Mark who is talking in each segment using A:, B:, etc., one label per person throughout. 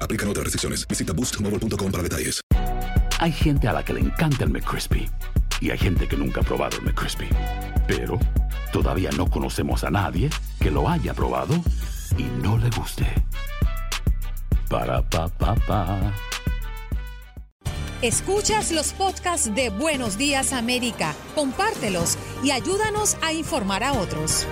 A: Aplican otras restricciones. Visita boostmobile.com para detalles.
B: Hay gente a la que le encanta el McCrispy y hay gente que nunca ha probado el McCrispy. Pero todavía no conocemos a nadie que lo haya probado y no le guste. Para pa pa pa.
C: Escuchas los podcasts de Buenos Días América, compártelos y ayúdanos a informar a otros.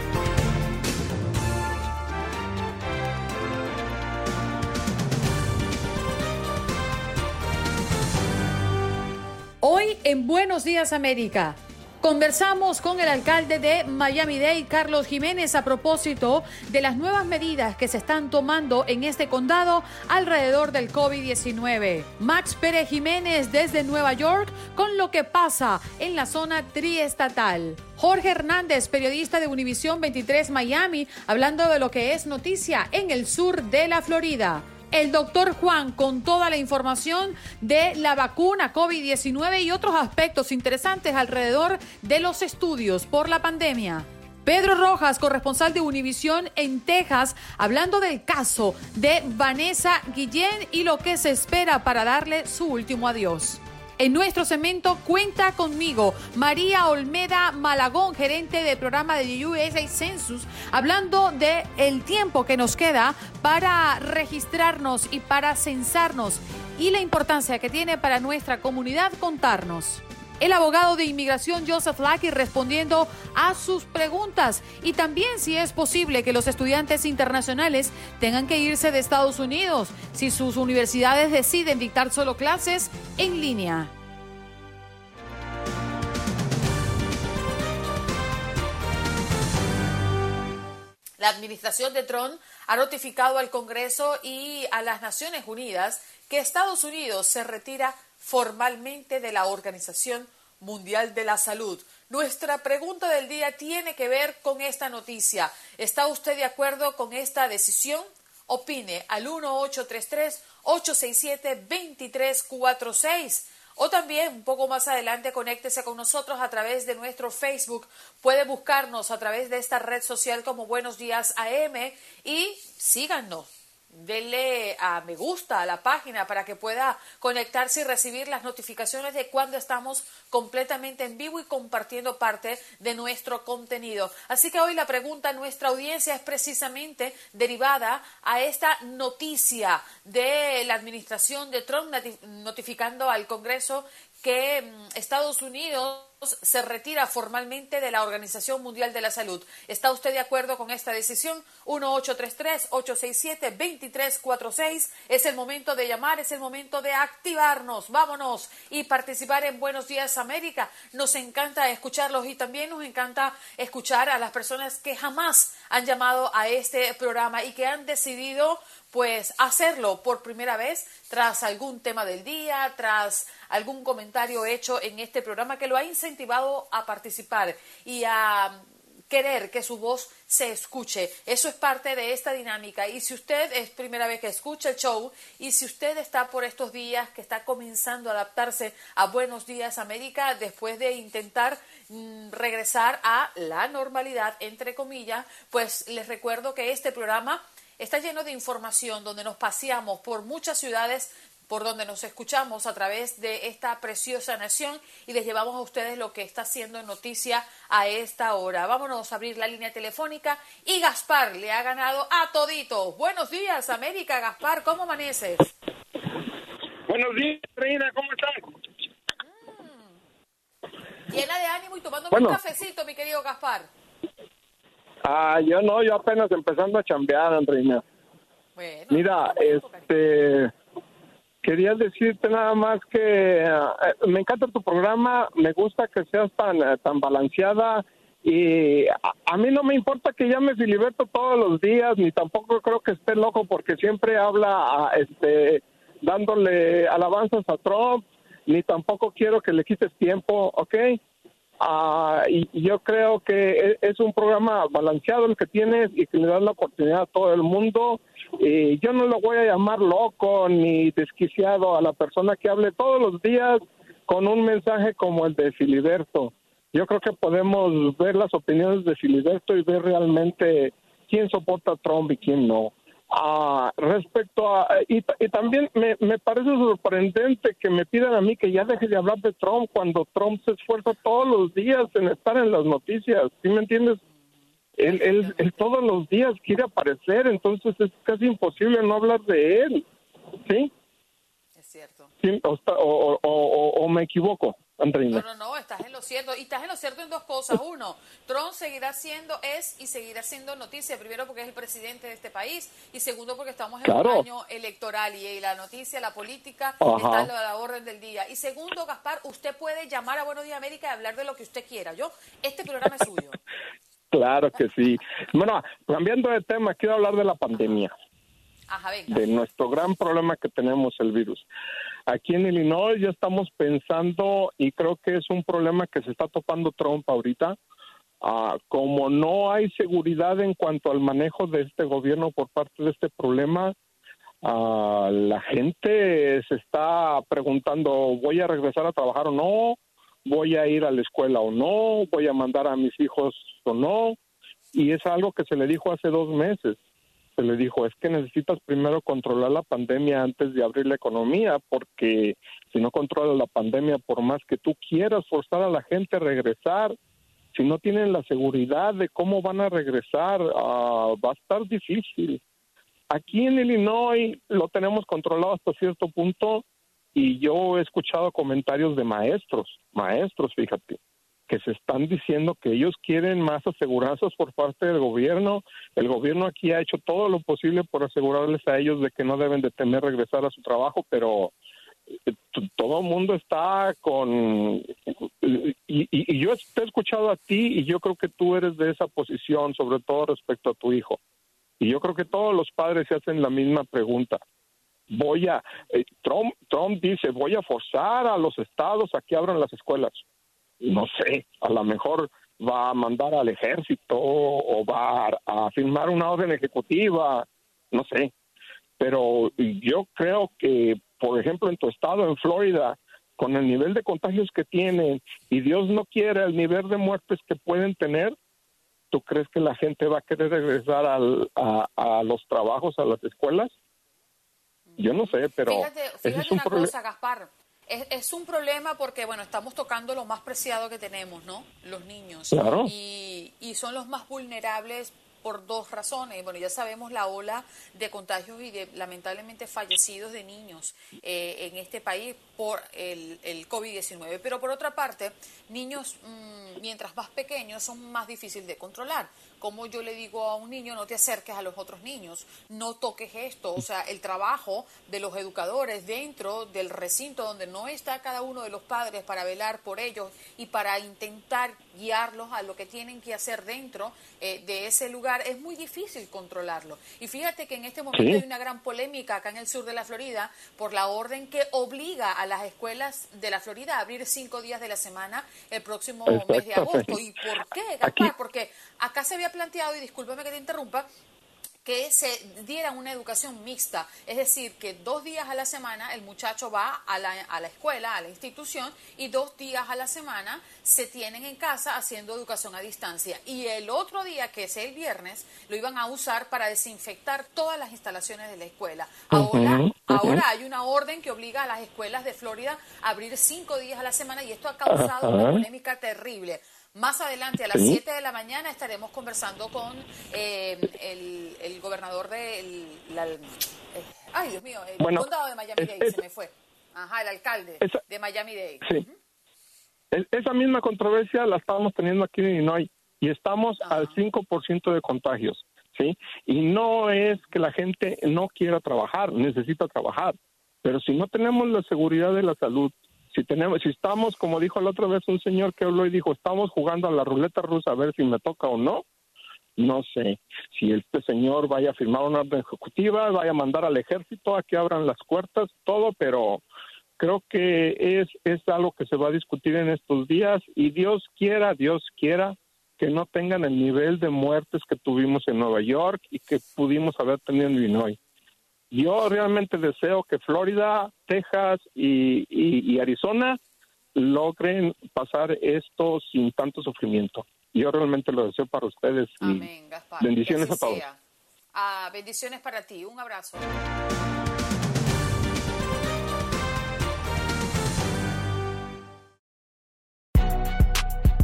C: Hoy en Buenos Días América. Conversamos con el alcalde de Miami-Dade, Carlos Jiménez, a propósito de las nuevas medidas que se están tomando en este condado alrededor del COVID-19. Max Pérez Jiménez desde Nueva York con lo que pasa en la zona triestatal. Jorge Hernández, periodista de Univisión 23 Miami, hablando de lo que es noticia en el sur de la Florida el doctor Juan con toda la información de la vacuna COVID-19 y otros aspectos interesantes alrededor de los estudios por la pandemia. Pedro Rojas, corresponsal de Univisión en Texas, hablando del caso de Vanessa Guillén y lo que se espera para darle su último adiós. En nuestro cemento cuenta conmigo María Olmeda Malagón, gerente del programa de USA Census, hablando de el tiempo que nos queda para registrarnos y para censarnos y la importancia que tiene para nuestra comunidad contarnos. El abogado de inmigración Joseph Lackey respondiendo a sus preguntas y también si es posible que los estudiantes internacionales tengan que irse de Estados Unidos si sus universidades deciden dictar solo clases en línea. La administración de Trump ha notificado al Congreso y a las Naciones Unidas que Estados Unidos se retira formalmente de la Organización Mundial de la Salud. Nuestra pregunta del día tiene que ver con esta noticia. ¿Está usted de acuerdo con esta decisión? Opine al 1833-867-2346. O también, un poco más adelante, conéctese con nosotros a través de nuestro Facebook. Puede buscarnos a través de esta red social como Buenos Días AM y síganos. Denle a me gusta a la página para que pueda conectarse y recibir las notificaciones de cuando estamos completamente en vivo y compartiendo parte de nuestro contenido. Así que hoy la pregunta a nuestra audiencia es precisamente derivada a esta noticia de la administración de Trump notificando al Congreso que mm, Estados Unidos se retira formalmente de la Organización Mundial de la Salud. ¿Está usted de acuerdo con esta decisión? 1-833-867-2346. Es el momento de llamar, es el momento de activarnos. Vámonos y participar en Buenos Días América. Nos encanta escucharlos y también nos encanta escuchar a las personas que jamás han llamado a este programa y que han decidido pues hacerlo por primera vez tras algún tema del día, tras algún comentario hecho en este programa que lo ha incentivado a participar y a querer que su voz se escuche. Eso es parte de esta dinámica. Y si usted es primera vez que escucha el show y si usted está por estos días que está comenzando a adaptarse a Buenos Días América después de intentar mm, regresar a la normalidad, entre comillas, pues les recuerdo que este programa está lleno de información donde nos paseamos por muchas ciudades por donde nos escuchamos a través de esta preciosa nación y les llevamos a ustedes lo que está haciendo noticia a esta hora. Vámonos a abrir la línea telefónica y Gaspar le ha ganado a todito. Buenos días, América. Gaspar, ¿cómo amaneces?
D: Buenos días, Reina, ¿cómo estás?
C: Mm. Llena de ánimo y tomando
D: Bueno.
C: un cafecito, mi querido Gaspar.
D: Ah, yo no, yo apenas empezando a chambear, Reina.
C: Bueno,
D: Mira, este, quería decirte nada más que eh, me encanta tu programa, me gusta que seas tan, eh, tan balanceada y a, a mí no me importa que llame Filiberto todos los días, ni tampoco creo que esté loco porque siempre habla, ah, este, dándole alabanzas a Trump, ni tampoco quiero que le quites tiempo, ¿ok? Ah, y, yo creo que e- es un programa balanceado el que tienes y que le das la oportunidad a todo el mundo. Y yo no lo voy a llamar loco ni desquiciado a la persona que hable todos los días con un mensaje como el de Filiberto. Yo creo que podemos ver las opiniones de Filiberto y ver realmente quién soporta a Trump y quién no. Ah, respecto a y, y también me, me parece sorprendente que me pidan a mí que ya deje de hablar de Trump cuando Trump se esfuerza todos los días en estar en las noticias, ¿sí me entiendes? Él, él, él todos los días quiere aparecer, entonces es casi imposible no hablar de él, ¿sí?
C: es cierto.
D: Sí, o, está- o, o- o- o me equivoco,
C: No, no, no, estás en lo cierto. Y estás en lo cierto en dos cosas. Uno, Trump seguirá siendo, es y seguirá siendo noticia. Primero porque es el presidente de este país. Y segundo porque estamos en
D: Claro.
C: un año electoral y la noticia, la política
D: Ajá.
C: está a la orden del día. Y segundo, Gaspar, usted puede llamar a Buenos Días América y hablar de lo que usted quiera. Yo, este programa es suyo.
D: Claro que sí. Bueno, cambiando de tema, quiero hablar de la pandemia.
C: Ajá, venga.
D: de nuestro gran problema que tenemos el virus. Aquí en Illinois ya estamos pensando y creo que es un problema que se está topando Trump ahorita. Ah, como no hay seguridad en cuanto al manejo de este gobierno por parte de este problema, ah, la gente se está preguntando, ¿voy a regresar a trabajar o no? ¿Voy a ir a la escuela o no? ¿Voy a mandar a mis hijos o no? Y es algo que se le dijo hace dos meses se le dijo es que necesitas primero controlar la pandemia antes de abrir la economía, porque si no controlas la pandemia, por más que tú quieras forzar a la gente a regresar, si no tienen la seguridad de cómo van a regresar, ah, va a estar difícil. Aquí en Illinois lo tenemos controlado hasta cierto punto y yo he escuchado comentarios de maestros, maestros, fíjate, que se están diciendo que ellos quieren más aseguranzas por parte del gobierno. El gobierno aquí ha hecho todo lo posible por asegurarles a ellos de que no deben de temer regresar a su trabajo, pero eh, todo el mundo está con... Y yo te he escuchado a ti y yo creo que tú eres de esa posición, sobre todo respecto a tu hijo. Y yo creo que todos los padres se hacen la misma pregunta. Voy a... eh, Trump, Trump dice, voy a forzar a los estados a que abran las escuelas no sé, a lo mejor va a mandar al ejército o va a, firmar una orden ejecutiva, no sé. Pero yo creo que, por ejemplo, en tu estado, en Florida, con el nivel de contagios que tienen y Dios no quiere el nivel de muertes que pueden tener, ¿tú crees que la gente va a querer regresar al- a, a los trabajos, a las escuelas? Yo no sé, pero
C: Fíjate,
D: es un
C: una
D: problema.
C: cosa, Gaspar. Es, es un problema porque, bueno, estamos tocando lo más preciado que tenemos, ¿no? Los niños.
D: Claro.
C: Y, y son los más vulnerables por dos razones. Bueno, ya sabemos la ola de contagios y de lamentablemente fallecidos de niños eh, en este país por el, el COVID-19. Pero por otra parte, niños, mm, mientras más pequeños, son más difíciles de controlar. Como yo le digo a un niño, no te acerques a los otros niños, no toques esto. O sea, el trabajo de los educadores dentro del recinto donde no está cada uno de los padres para velar por ellos y para intentar guiarlos a lo que tienen que hacer dentro eh, de ese lugar, es muy difícil controlarlo. Y fíjate que en este momento hay una gran polémica acá en el sur de la Florida por la orden que obliga a las escuelas de la Florida a abrir cinco días de la semana el próximo mes de agosto. ¿Y por qué, Gaspar? Porque acá se había planteado, y discúlpame que te interrumpa, que se diera una educación mixta, es decir, que dos días a la semana el muchacho va a la, a la, escuela, a la institución, y dos días a la semana se tienen en casa haciendo educación a distancia. Y el otro día, que es el viernes, lo iban a usar para desinfectar todas las instalaciones de la escuela. Ahora, ahora hay una orden que obliga a las escuelas de Florida a abrir cinco días a la semana y esto ha causado una polémica terrible. Más adelante, a las 7 de la mañana, estaremos conversando con eh, el, el, gobernador del... eh, ay, Dios mío, el bueno, condado de Miami-Dade, se me fue. Ajá, el alcalde esa, de Miami-Dade.
D: Sí. Uh -huh. Esa misma controversia la estamos teniendo aquí en Illinois y estamos Ajá. al 5% de contagios, ¿sí? Y no es que la gente no quiera trabajar, necesita trabajar, pero si no tenemos la seguridad de la salud, si tenemos, si estamos, como dijo la otra vez un señor que habló y dijo, estamos jugando a la ruleta rusa a ver si me toca o no, no sé si este señor vaya a firmar una orden ejecutiva, vaya a mandar al ejército a que abran las puertas, todo, pero creo que es, es algo que se va a discutir en estos días y Dios quiera, Dios quiera que no tengan el nivel de muertes que tuvimos en Nueva York y que pudimos haber tenido en Illinois. Yo realmente deseo que Florida, Texas y, y, y, Arizona logren pasar esto sin tanto sufrimiento. Yo realmente lo deseo para ustedes. Y
C: Amén, Gaspar.
D: Bendiciones a todos.
C: Ah, bendiciones para ti. Un abrazo.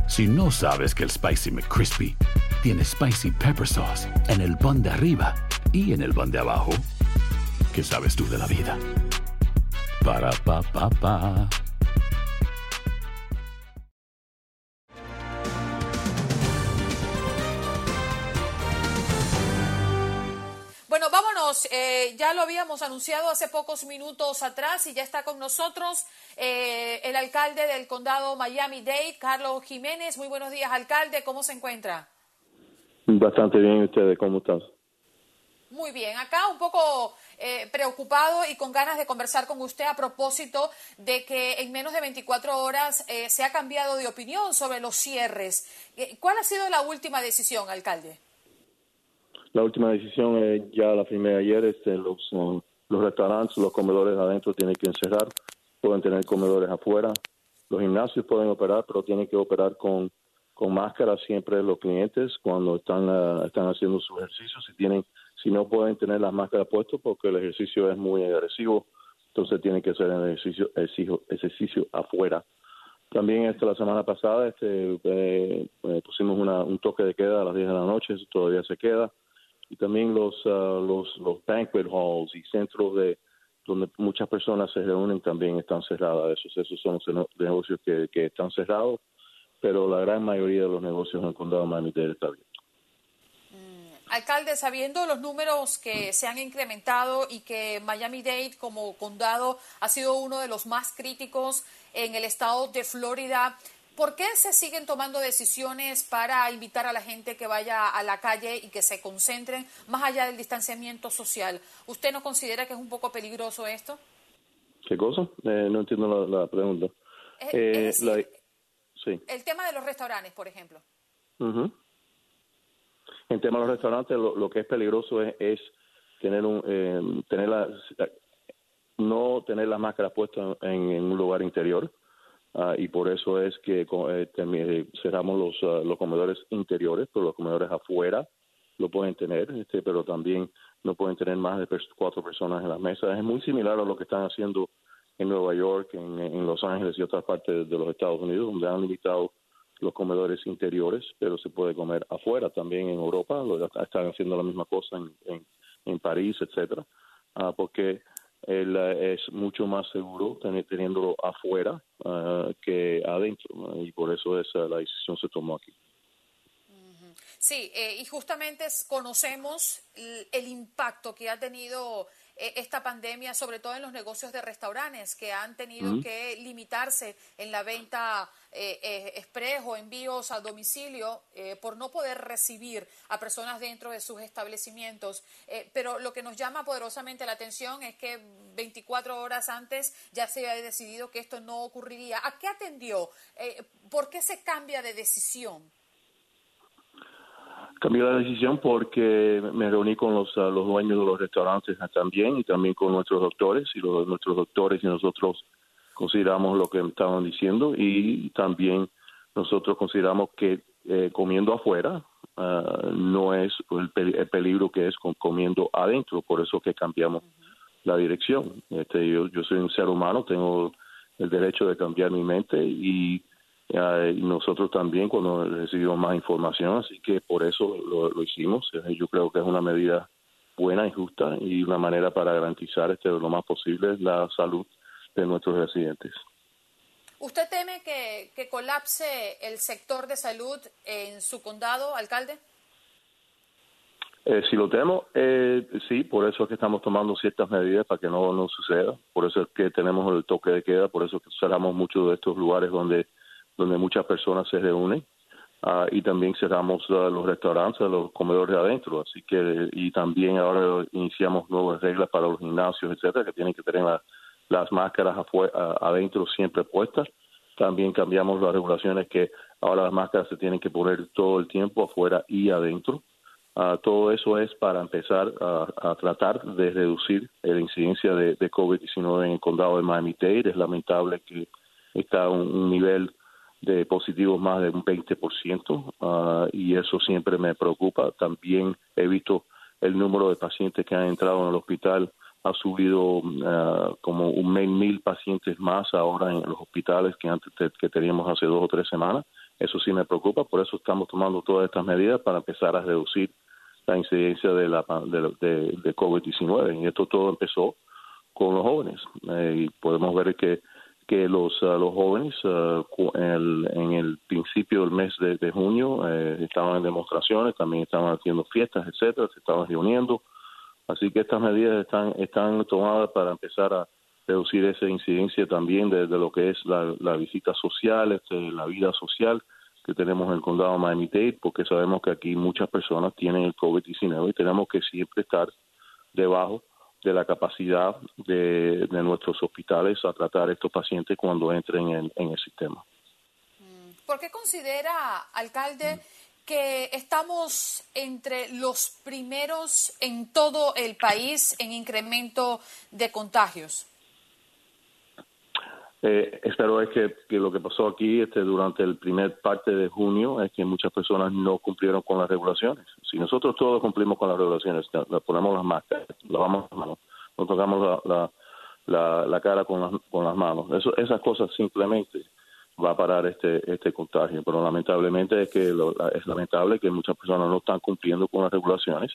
B: Si no sabes que el Spicy McCrispy tiene Spicy Pepper Sauce en el pan de arriba y en el pan de abajo, ¿Qué sabes tú de la vida? Para pa pa pa.
C: Bueno, vámonos. Eh, ya lo habíamos anunciado hace pocos minutos atrás y ya está con nosotros eh, el alcalde del condado Miami-Dade, Carlos Jiménez. Muy buenos días, alcalde. ¿Cómo se encuentra?
E: Bastante bien. ¿Ustedes cómo están?
C: Muy bien. Acá un poco eh, preocupado y con ganas de conversar con usted a propósito de que en menos de 24 horas eh, se ha cambiado de opinión sobre los cierres. Eh, ¿Cuál ha sido la última decisión, alcalde?
E: La última decisión eh, ya la firmé ayer. Este, los, uh, los restaurantes, los comedores adentro tienen que encerrar, pueden tener comedores afuera. Los gimnasios pueden operar, pero tienen que operar con, con máscara siempre los clientes cuando están, uh, están haciendo sus ejercicios. Si tienen si no pueden tener las máscaras puestas porque el ejercicio es muy agresivo, entonces tienen que hacer el ejercicio, ejercicio, ejercicio afuera. También este, la semana pasada este, eh, pusimos una, un toque de queda a las 10 de la noche, eso todavía se queda. Y también los, uh, los, banquet halls y centros de donde muchas personas se reúnen también están cerradas. Esos, esos son los negocios que, que están cerrados, pero la gran mayoría de los negocios en el condado de Miami-Dade está abierto.
C: Alcalde, sabiendo los números que se han incrementado y que Miami-Dade como condado ha sido uno de los más críticos en el estado de Florida, ¿por qué se siguen tomando decisiones para invitar a la gente que vaya a la calle y que se concentren más allá del distanciamiento social? ¿Usted no considera que es un poco peligroso esto?
E: ¿Qué cosa? Eh, no entiendo la, la pregunta.
C: Es, eh, es decir, la, sí. El tema de los restaurantes, por ejemplo.
E: Uh -huh. En tema de los restaurantes, lo, lo que es peligroso es, es tener un eh, tener la, no tener la máscara puesta en, un lugar interior uh, y por eso es que eh, cerramos los uh, los comedores interiores, pero los comedores afuera lo pueden tener, este, pero también no pueden tener más de cuatro personas en las mesas. Es muy similar a lo que están haciendo en Nueva York, en, en Los Ángeles y otras partes de los Estados Unidos, donde han limitado los comedores interiores, pero se puede comer afuera también en Europa, lo, están haciendo la misma cosa en, en, París, etcétera, uh, porque el, uh, es mucho más seguro teniéndolo afuera uh, que adentro, y por eso esa la decisión se tomó aquí.
C: Sí, eh, y justamente conocemos el, impacto que ha tenido eh, esta pandemia, sobre todo en los negocios de restaurantes, que han tenido que limitarse en la venta eh, express o envíos al domicilio por no poder recibir a personas dentro de sus establecimientos. pero lo que nos llama poderosamente la atención es que 24 horas antes ya se había decidido que esto no ocurriría. ¿A qué atendió? ¿Por qué se cambia de decisión?
E: Cambié la decisión porque me reuní con los, ah, los dueños de los restaurantes también y también con nuestros doctores y los, nuestros doctores y nosotros consideramos lo que estaban diciendo y también nosotros consideramos que eh, comiendo afuera ah, no es el, peligro que es con comiendo adentro, por eso que cambiamos la dirección. Este, yo, yo soy un ser humano, tengo el derecho de cambiar mi mente y y nosotros también cuando recibimos más información, así que por eso lo, hicimos. Eh, yo creo que es una medida buena y justa y una manera para garantizar este lo más posible la salud de nuestros residentes.
C: ¿Usted teme que, que colapse el sector de salud en su condado, alcalde?
E: Eh, si lo tenemos, eh, sí, por eso es que estamos tomando ciertas medidas para que no, no suceda. Por eso es que tenemos el toque de queda, por eso es que cerramos muchos de estos lugares donde donde muchas personas se reúnen. Ah, y también cerramos ah, los restaurantes, los comedores adentro, así que y también ahora iniciamos nuevas reglas para los gimnasios, etcétera, que tienen que tener las máscaras adentro siempre puestas. También cambiamos las regulaciones que ahora las máscaras se tienen que poner todo el tiempo afuera y adentro. Ah, todo eso es para empezar a, tratar de reducir la incidencia de, de COVID-19 en el condado de Miami-Dade. Es lamentable que está un nivel de positivos más de un 20% uh, y eso siempre me preocupa. También he visto el número de pacientes que han entrado en el hospital ha subido uh, como un mil pacientes más ahora en los hospitales que antes que teníamos hace dos o tres semanas. Eso sí me preocupa, por eso estamos tomando todas estas medidas para empezar a reducir la incidencia de, la, de, de, COVID-19. Y esto todo empezó con los jóvenes. Eh, y podemos ver que que los, uh, los jóvenes uh, en, el, en, el, principio del mes de, junio eh, estaban en demostraciones, también estaban haciendo fiestas, etcétera, se estaban reuniendo. Así que estas medidas están, están tomadas para empezar a reducir esa incidencia también de, lo que es la, la visita social, este, la vida social que tenemos en el condado de Miami-Dade, porque sabemos que aquí muchas personas tienen el COVID-19 y tenemos que siempre estar debajo de la capacidad de, nuestros hospitales a tratar a estos pacientes cuando entren en, el sistema.
C: Mm. ¿Por qué considera, alcalde, que estamos entre los primeros en todo el país en incremento de contagios?
E: Eh, espero es que, lo que pasó aquí este, durante el primer parte de junio es que muchas personas no cumplieron con las regulaciones. Si nosotros todos cumplimos con las regulaciones, ponemos las máscaras, lavamos las manos, nos tocamos la, la, la, cara con las, con las manos, Eso, esas cosas simplemente va a parar este este contagio. Pero lamentablemente es que es lamentable que muchas personas no están cumpliendo con las regulaciones.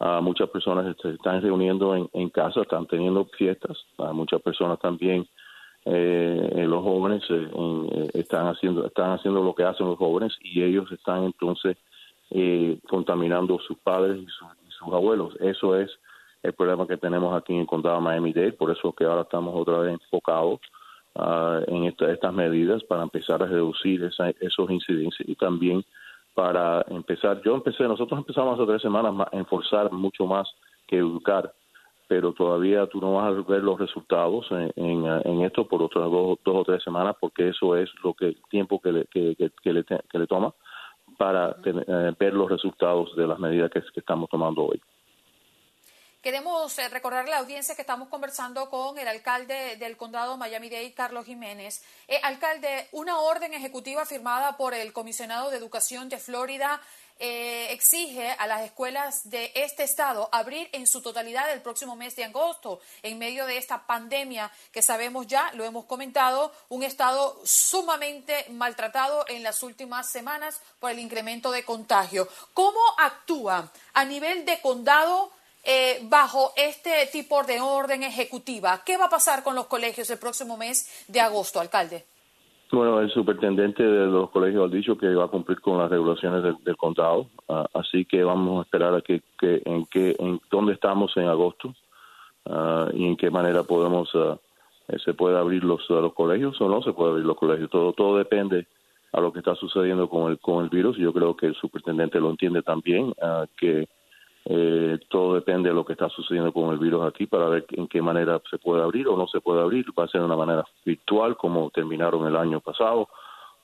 E: Uh, muchas personas se están reuniendo en, en casa, están teniendo fiestas. Uh, muchas personas también eh, los jóvenes eh, eh, están haciendo están haciendo lo que hacen los jóvenes y ellos están entonces eh, contaminando sus padres y, sus abuelos. Eso es el problema que tenemos aquí en el condado de Miami-Dade por eso que ahora estamos otra vez enfocados uh, en estas medidas para empezar a reducir esa, esos incidencias y también para empezar yo empecé nosotros empezamos hace tres semanas a enforzar mucho más que educar pero todavía tú no vas a ver los resultados en, esto por otras dos, o tres semanas, porque eso es lo que tiempo que le, que, que le toma para eh, ver los resultados de las medidas que, estamos tomando hoy.
C: Queremos eh, recordar a la audiencia que estamos conversando con el alcalde del condado Miami-Dade, Carlos Jiménez. Eh, alcalde, una orden ejecutiva firmada por el comisionado de Educación de Florida eh, exige a las escuelas de este estado abrir en su totalidad el próximo mes de agosto, en medio de esta pandemia que sabemos ya, lo hemos comentado, un estado sumamente maltratado en las últimas semanas por el incremento de contagio. ¿Cómo actúa a nivel de condado? Eh, bajo este tipo de orden ejecutiva, ¿qué va a pasar con los colegios el próximo mes de agosto, alcalde?
E: Bueno, el superintendente de los colegios ha dicho que va a cumplir con las regulaciones del, condado, ah, así que vamos a esperar a que, que en qué en dónde estamos en agosto ah, y en qué manera podemos ah, eh, se puede abrir los los colegios o no se puede abrir los colegios. Todo todo depende a lo que está sucediendo con el con el virus. Yo creo que el superintendente lo entiende también que eh, todo depende de lo que está sucediendo con el virus aquí para ver en qué manera se puede abrir o no se puede abrir. Va a ser de una manera virtual como terminaron el año pasado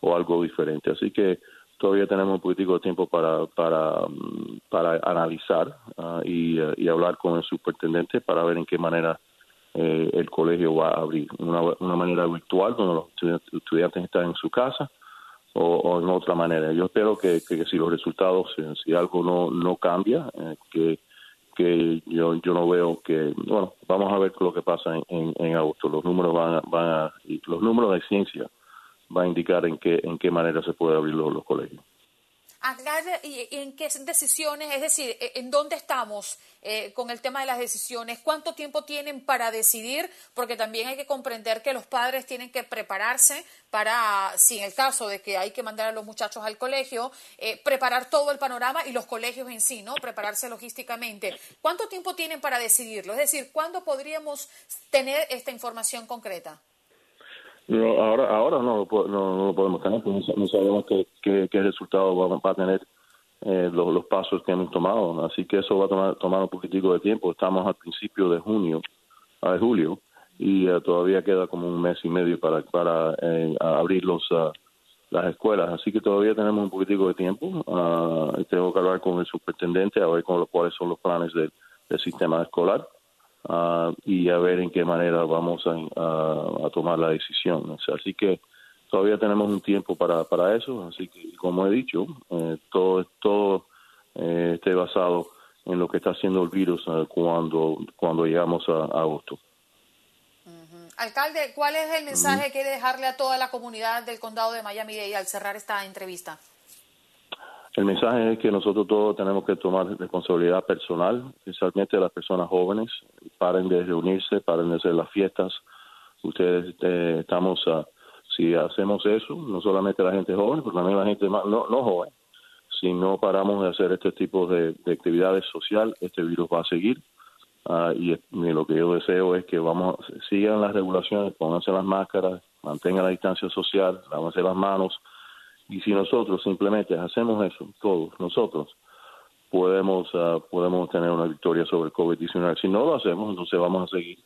E: o algo diferente. Así que todavía tenemos un poquitico de tiempo para para, mm, para analizar ah, y, eh, y, hablar con el superintendente para ver en qué manera eh, el colegio va a abrir. Una, una manera virtual donde los estudiantes están en su casa o, en otra manera. Yo espero que, si los resultados, si algo no, no cambia, eh, que, que yo, yo no veo que, bueno, vamos a ver lo que pasa en, en, agosto. Los números van, van a, los números de ciencia van a indicar en qué, en qué manera se puede abrir los colegios
C: y en qué decisiones, es decir, e, en dónde estamos eh, con el tema de las decisiones, cuánto tiempo tienen para decidir, porque también hay que comprender que los padres tienen que prepararse para, si en el caso de que hay que mandar a los muchachos al colegio, eh, preparar todo el panorama y los colegios en sí, ¿no? Prepararse logísticamente. ¿Cuánto tiempo tienen para decidirlo? Es decir, ¿cuándo podríamos tener esta información concreta?
E: No, ahora, ahora no, no, no lo podemos tener, porque no sabemos qué, qué, qué resultado va, a tener eh, los, pasos que hemos tomado. Así que eso va a tomar, tomar un poquitico de tiempo. Estamos al principio de junio, de julio, y uh, todavía queda como un mes y medio para, para eh, abrir los, las escuelas. Así que todavía tenemos un poquitico de tiempo. Uh, tengo que hablar con el superintendente a ver con cuáles son los planes del sistema escolar uh, y a ver en qué manera vamos a, a, tomar la decisión. Así que todavía tenemos un tiempo para, para eso, así que como he dicho, eh, todo, todo eh, esté basado en lo que está haciendo el virus uh, cuando, cuando llegamos a, a agosto.
C: Alcalde, ¿cuál es el mensaje que quiere dejarle a toda la comunidad del condado de Miami-Dade al cerrar esta entrevista?
E: El mensaje es que nosotros todos tenemos que tomar responsabilidad personal, especialmente las personas jóvenes. Paren de reunirse, paren de hacer las fiestas. Ustedes eh, estamos, si hacemos eso, no solamente la gente joven, pero también la gente más, no, no joven. Si no paramos de hacer este tipo de, de actividades sociales, este virus va a seguir. Uh, y, lo que yo deseo es que vamos sigan las regulaciones, pónganse las máscaras, mantengan la distancia social, lávense las manos y si nosotros simplemente hacemos eso, todos nosotros, podemos, uh, podemos tener una victoria sobre el COVID-19. Si no lo hacemos, entonces vamos a seguir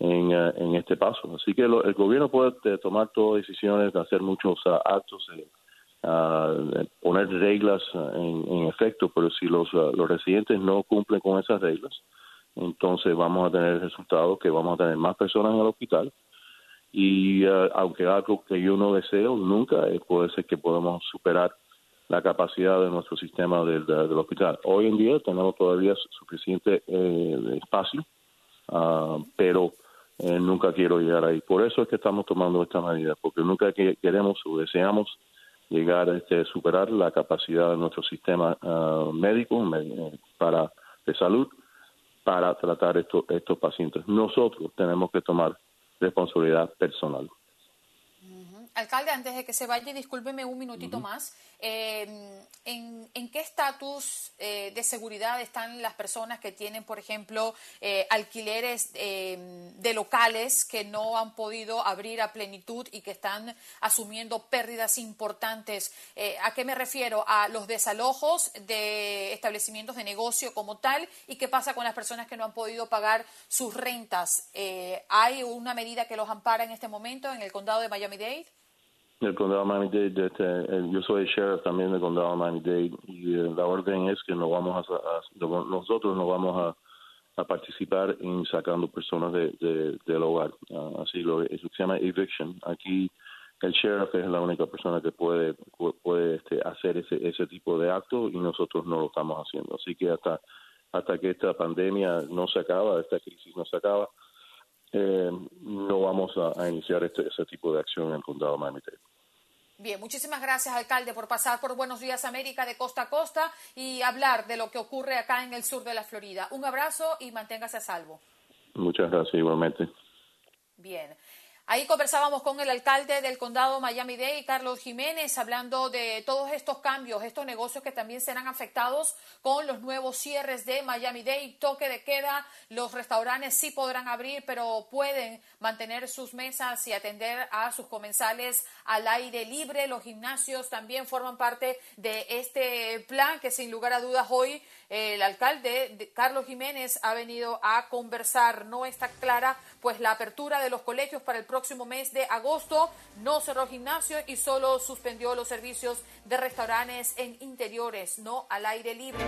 E: en, uh, en este paso. Así que el gobierno puede eh, tomar todas decisiones, de hacer muchos uh, actos, de poner reglas en, en, efecto, pero si los, los residentes no cumplen con esas reglas, entonces vamos a tener el resultado que vamos a tener más personas en el hospital y aunque algo que yo no deseo nunca, eh, puede ser que podamos superar la capacidad de nuestro sistema del, hospital. Hoy en día tenemos todavía suficiente eh, espacio, uh, pero eh, nunca quiero llegar ahí. Por eso es que estamos tomando esta medida, porque nunca que queremos o deseamos llegar a este, superar la capacidad de nuestro sistema uh, médico para de salud para tratar estos estos pacientes. Nosotros tenemos que tomar responsabilidad personal.
C: Alcalde, antes de que se vaya, discúlpeme un minutito más. Eh, ¿en, ¿en, qué estatus eh, de seguridad están las personas que tienen, por ejemplo, eh, alquileres eh, de locales que no han podido abrir a plenitud y que están asumiendo pérdidas importantes? Eh, ¿A qué me refiero? A los desalojos de establecimientos de negocio como tal y qué pasa con las personas que no han podido pagar sus rentas. Eh, ¿Hay una medida que los ampara en este momento en el condado de Miami-Dade?
E: El condado de Miami-Dade, este, yo soy sheriff también del condado de Miami-Dade y eh, la orden es que no vamos a, nosotros no vamos a, participar en sacando personas de, de del hogar, uh, así lo eso se llama eviction. Aquí el sheriff es la única persona que puede puede este, hacer ese ese tipo de acto y nosotros no lo estamos haciendo. Así que hasta hasta que esta pandemia no se acaba, esta crisis no se acaba, eh, no vamos a, a iniciar este, ese tipo de acción en el condado de Miami-Dade.
C: Bien, muchísimas gracias, alcalde, por pasar por Buenos Días América de costa a costa y hablar de lo que ocurre acá en el sur de la Florida. Un abrazo y manténgase a salvo.
E: Muchas gracias, igualmente.
C: Bien. Ahí conversábamos con el alcalde del condado Miami-Dade, Carlos Jiménez, hablando de todos estos cambios, estos negocios que también serán afectados con los nuevos cierres de Miami-Dade, toque de queda. Los restaurantes sí podrán abrir, pero pueden mantener sus mesas y atender a sus comensales al aire libre. Los gimnasios también forman parte de este plan que sin lugar a dudas hoy el alcalde Carlos Jiménez ha venido a conversar. No está clara pues la apertura de los colegios para el próximo mes de agosto. No cerró gimnasio y solo suspendió los servicios de restaurantes en interiores, no al aire libre.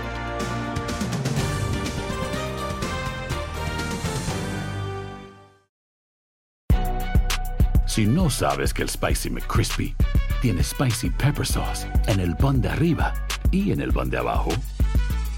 B: Si no sabes que el Spicy McCrispy tiene Spicy Pepper Sauce en el pan de arriba y en el pan de abajo,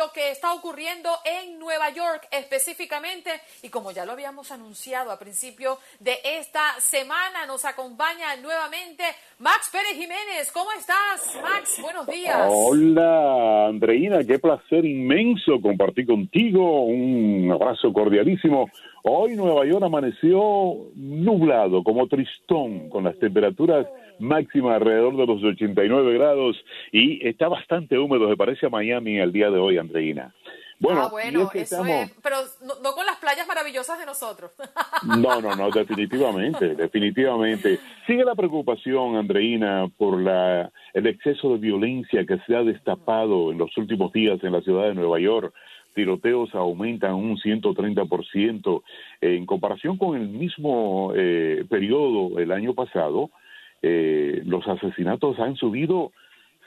C: Lo que está ocurriendo en Nueva York específicamente y como ya lo habíamos anunciado a principio de esta semana nos acompaña nuevamente Max Pérez Jiménez. ¿Cómo estás, Max? Buenos días.
F: Hola, Andreina, qué placer inmenso compartir contigo. Un abrazo cordialísimo. Hoy Nueva York amaneció nublado, como tristón, con las temperaturas máximas alrededor de los 89 grados y está bastante húmedo, se parece a Miami el día de hoy, Andreina. Bueno,
C: ah, bueno,
F: y es que
C: eso
F: estamos-
C: es, pero no, no con las playas maravillosas de nosotros.
F: No, no, no, definitivamente, definitivamente. Sigue la preocupación, Andreina, por la, el exceso de violencia que se ha destapado en los últimos días en la ciudad de Nueva York. Tiroteos aumentan un 130% en comparación con el mismo eh, periodo el año pasado. Eh, los asesinatos han subido,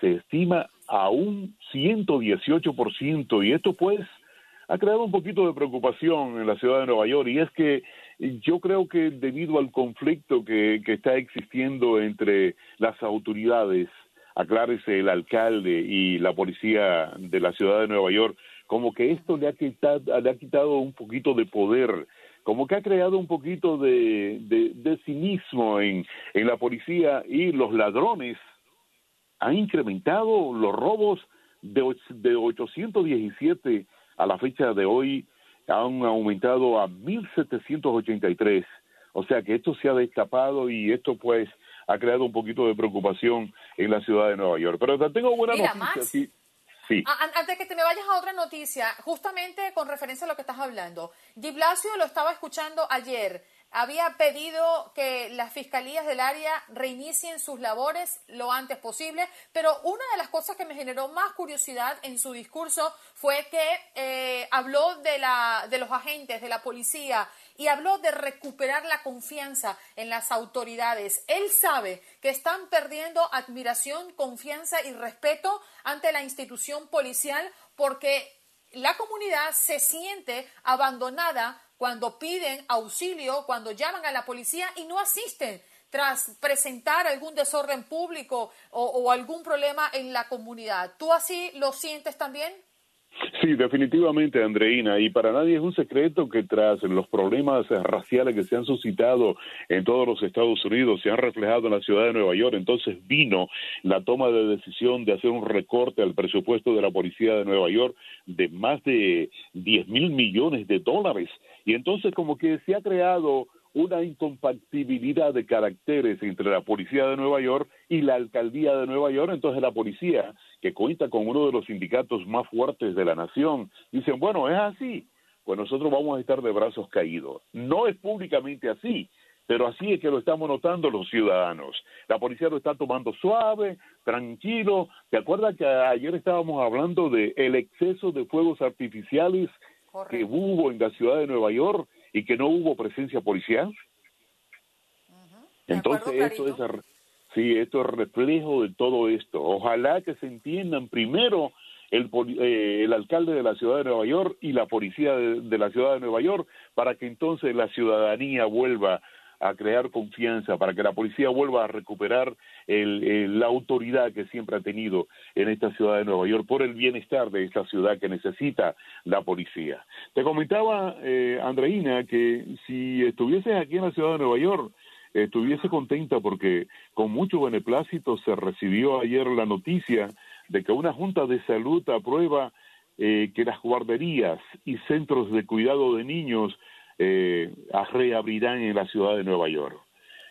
F: se estima, a un 118%, y esto pues ha creado un poquito de preocupación en la ciudad de Nueva York. Y es que yo creo que debido al conflicto que, que está existiendo entre las autoridades, aclárese el alcalde y la policía de la ciudad de Nueva York, como que esto le ha quitado, le ha quitado un poquito de poder, como que ha creado un poquito de, de, de cinismo en, en la policía y los ladrones han incrementado los robos de, de 817 a la fecha de hoy, han aumentado a 1.783. O sea que esto se ha destapado y esto pues ha creado un poquito de preocupación en la ciudad de Nueva York. Pero te tengo buena
C: Mira,
F: noticia.
C: Max.
F: Sí, sí.
C: Antes que te me vayas a otra noticia, justamente con referencia a lo que estás hablando, Di lo estaba escuchando ayer. Había pedido que las fiscalías del área reinicien sus labores lo antes posible, pero una de las cosas que me generó más curiosidad en su discurso fue que eh, habló de, la, de los agentes, de la policía, y habló de recuperar la confianza en las autoridades. Él sabe que están perdiendo admiración, confianza y respeto ante la institución policial porque la comunidad se siente abandonada cuando piden auxilio, cuando llaman a la policía y no asisten tras presentar algún desorden público o, o algún problema en la comunidad. ¿Tú así lo sientes también?
F: Sí, definitivamente, Andreina. Y para nadie es un secreto que tras los problemas raciales que se han suscitado en todos los Estados Unidos, se han reflejado en la ciudad de Nueva York, entonces vino la toma de decisión de hacer un recorte al presupuesto de la policía de Nueva York de más de 10 mil millones de dólares. Y entonces como que se ha creado una incompatibilidad de caracteres entre la policía de Nueva York y la alcaldía de Nueva York. Entonces la policía, que cuenta con uno de los sindicatos más fuertes de la nación, dicen, bueno, es así, pues nosotros vamos a estar de brazos caídos. No es públicamente así, pero así es que lo estamos notando los ciudadanos. La policía lo está tomando suave, tranquilo. ¿Te acuerdas que ayer estábamos hablando de el exceso de fuegos artificiales que hubo en la ciudad de Nueva York y que no hubo presencia policial? Entonces esto es sí, esto es reflejo de todo esto. Ojalá que se entiendan primero el, eh, el alcalde de la ciudad de Nueva York y la policía de, de la ciudad de Nueva York para que entonces la ciudadanía vuelva a crear confianza, para que la policía vuelva a recuperar el- el- la autoridad que siempre ha tenido en esta ciudad de Nueva York por el bienestar de esta ciudad que necesita la policía. Te comentaba, eh, Andreina, que si estuvieses aquí en la ciudad de Nueva York, estuviese contenta porque con mucho beneplácito se recibió ayer la noticia de que una Junta de Salud aprueba eh, que las guarderías y centros de cuidado de niños eh, reabrirán en la ciudad de Nueva York.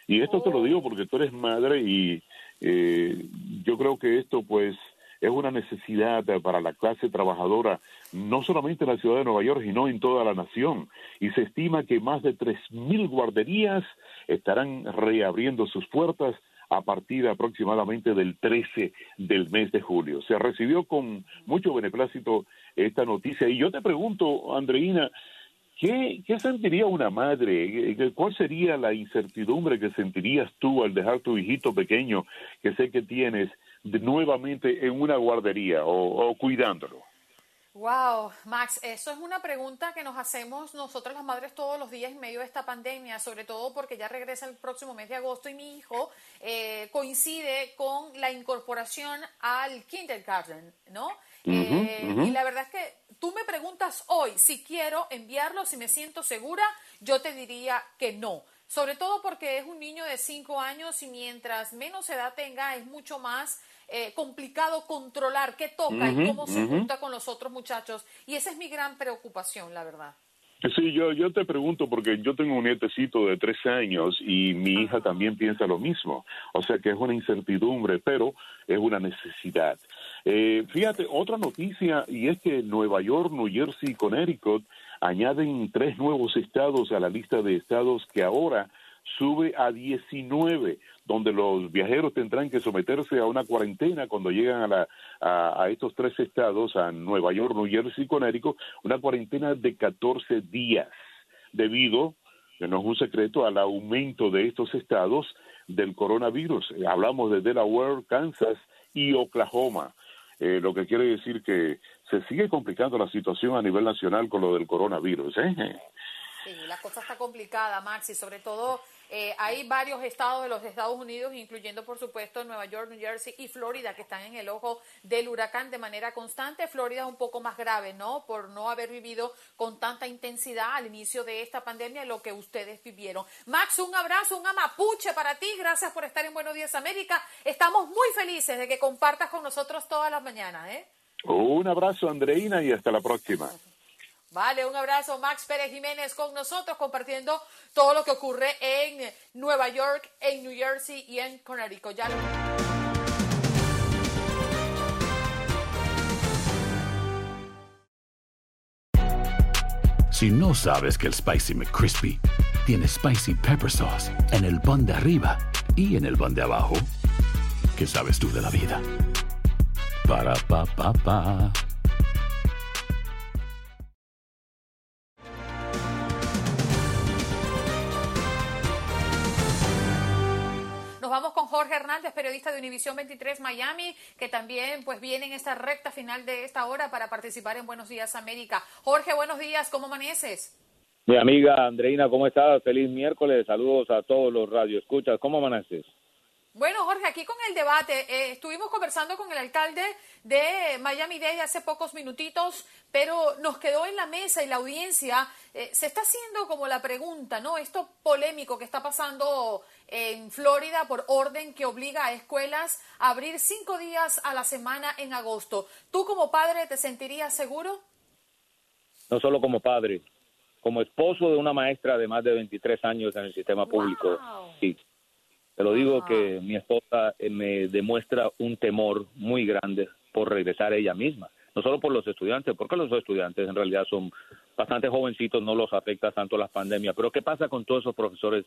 F: Y esto te lo digo porque tú eres madre y eh, yo creo que esto pues es una necesidad para la clase trabajadora, no solamente en la ciudad de Nueva York, sino en toda la nación. Y se estima que más de 3.000 guarderías estarán reabriendo sus puertas a partir aproximadamente del 13 del mes de julio. Se recibió con mucho beneplácito esta noticia. Y yo te pregunto, Andreina, ¿Qué, ¿Qué, sentiría una madre? ¿Cuál sería la incertidumbre que sentirías tú al dejar tu hijito pequeño, que sé que tienes, de, nuevamente en una guardería o, o, cuidándolo?
C: Wow, Max, eso es una pregunta que nos hacemos nosotras las madres todos los días en medio de esta pandemia, sobre todo porque ya regresa el próximo mes de agosto y mi hijo eh, coincide con la incorporación al kindergarten, ¿no? Eh, y la verdad es que tú me preguntas hoy si quiero enviarlo, si me siento segura, yo te diría que no. Sobre todo porque es un niño de 5 años y mientras menos edad tenga es mucho más eh, complicado controlar qué toca y cómo se junta con los otros muchachos. Y esa es mi gran preocupación, la verdad.
F: Sí, yo, yo te pregunto porque yo tengo un nietecito de tres años y mi hija también piensa lo mismo. O sea que es una incertidumbre, pero es una necesidad. Eh, fíjate, otra noticia y es que Nueva York, New Jersey y Connecticut añaden tres nuevos estados a la lista de estados que ahora sube a 19, donde los viajeros tendrán que someterse a una cuarentena cuando llegan a, la, a, estos tres estados, a Nueva York, New Jersey y Connecticut, una cuarentena de 14 días, debido, que no es un secreto, al aumento de estos estados del coronavirus. Hablamos de Delaware, Kansas y Oklahoma. Eh, lo que quiere decir que se sigue complicando la situación a nivel nacional con lo del coronavirus. ¿eh?
C: Sí, la cosa está complicada, Max, y sobre todo eh, hay varios estados de los Estados Unidos, incluyendo por supuesto Nueva York, New Jersey y Florida, que están en el ojo del huracán de manera constante. Florida es un poco más grave, ¿no? Por no haber vivido con tanta intensidad al inicio de esta pandemia lo que ustedes vivieron. Max, un abrazo, un amapuche para ti. Gracias por estar en Buenos Días América. Estamos muy felices de que compartas con nosotros todas las mañanas, ¿eh?
F: Un abrazo, Andreina, y hasta la próxima.
C: Vale, un abrazo. Max Pérez Jiménez con nosotros compartiendo todo lo que ocurre en Nueva York, en New Jersey y en Connecticut. Ya
B: Si no sabes que el Spicy McCrispy tiene Spicy Pepper Sauce en el pan de arriba y en el pan de abajo, ¿qué sabes tú de la vida? Para, pa, pa, pa.
C: Jorge Hernández, periodista de Univisión 23 Miami, que también pues viene en esta recta final de esta hora para participar en Buenos Días América. Jorge, buenos días, ¿cómo amaneces?
G: Mi amiga Andreina, ¿cómo estás? Feliz miércoles, saludos a todos los radioescuchas, ¿cómo amaneces?
C: Bueno, Jorge, aquí con el debate, eh, estuvimos conversando con el alcalde de Miami-Dade hace pocos minutitos, pero nos quedó en la mesa y la audiencia eh, se está haciendo como la pregunta, ¿no? Esto polémico que está pasando en Florida por orden que obliga a escuelas a abrir cinco días a la semana en agosto. ¿Tú como padre te sentirías seguro?
G: No solo como padre, como esposo de una maestra de más de 23 años en el sistema público. Sí te lo digo que mi esposa eh, me demuestra un temor muy grande por regresar ella misma. No solo por los estudiantes, porque los estudiantes en realidad son bastante jovencitos, no los afecta tanto la pandemia. Pero ¿qué pasa con todos esos profesores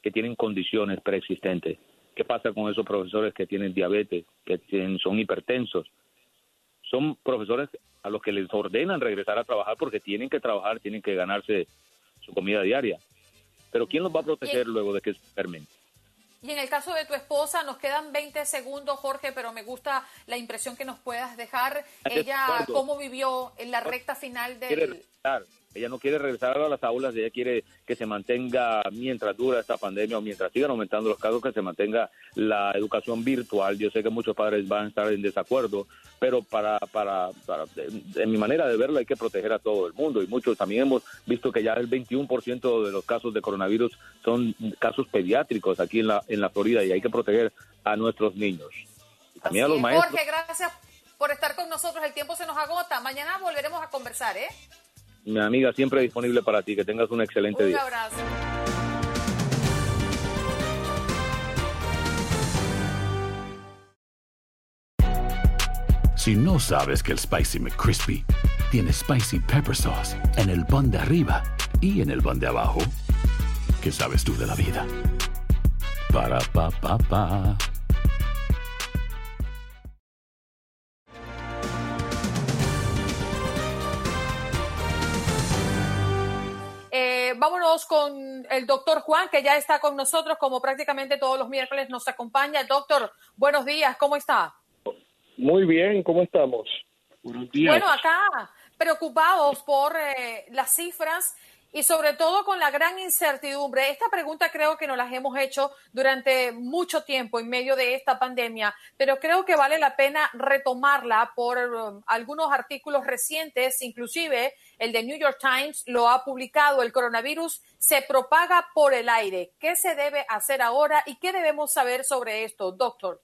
G: que tienen condiciones preexistentes? ¿Qué pasa con esos profesores que tienen diabetes, que tienen, son hipertensos? Son profesores a los que les ordenan regresar a trabajar porque tienen que trabajar, tienen que ganarse su comida diaria. Pero ¿quién los va a proteger luego de que se enfermen?
C: Y en el caso de tu esposa, nos quedan 20 segundos, Jorge, pero me gusta la impresión que nos puedas dejar. Ella, ¿cómo vivió en la recta final del...
G: Ella no quiere regresar a las aulas, ella quiere que se mantenga mientras dura esta pandemia o mientras sigan aumentando los casos, que se mantenga la educación virtual. Yo sé que muchos padres van a estar en desacuerdo, pero para, para, para en mi manera de verlo hay que proteger a todo el mundo y muchos también hemos visto que ya el 21% de los casos de coronavirus son casos pediátricos aquí en la, en la Florida y hay que proteger a nuestros niños. también a los maestros.
C: Jorge, gracias por estar con nosotros. El tiempo se nos agota. Mañana volveremos a conversar, ¿eh?
G: Mi amiga, siempre disponible para ti. Que tengas un excelente día.
C: Un abrazo.
B: Si no sabes que el Spicy McCrispy tiene Spicy Pepper Sauce en el pan de arriba y en el pan de abajo, ¿qué sabes tú de la vida? Para, pa, pa, pa.
C: Eh, vámonos con el doctor Juan, que ya está con nosotros, como prácticamente todos los miércoles nos acompaña. Doctor, buenos días, ¿cómo está?
H: Muy bien, ¿cómo estamos?
F: Buenos días.
C: Bueno, acá preocupados por eh, las cifras y sobre todo con la gran incertidumbre. Esta pregunta creo que nos las hemos hecho durante mucho tiempo en medio de esta pandemia, pero creo que vale la pena retomarla por um, algunos artículos recientes, inclusive el de New York Times lo ha publicado, el coronavirus se propaga por el aire. ¿Qué se debe hacer ahora y qué debemos saber sobre esto, doctor?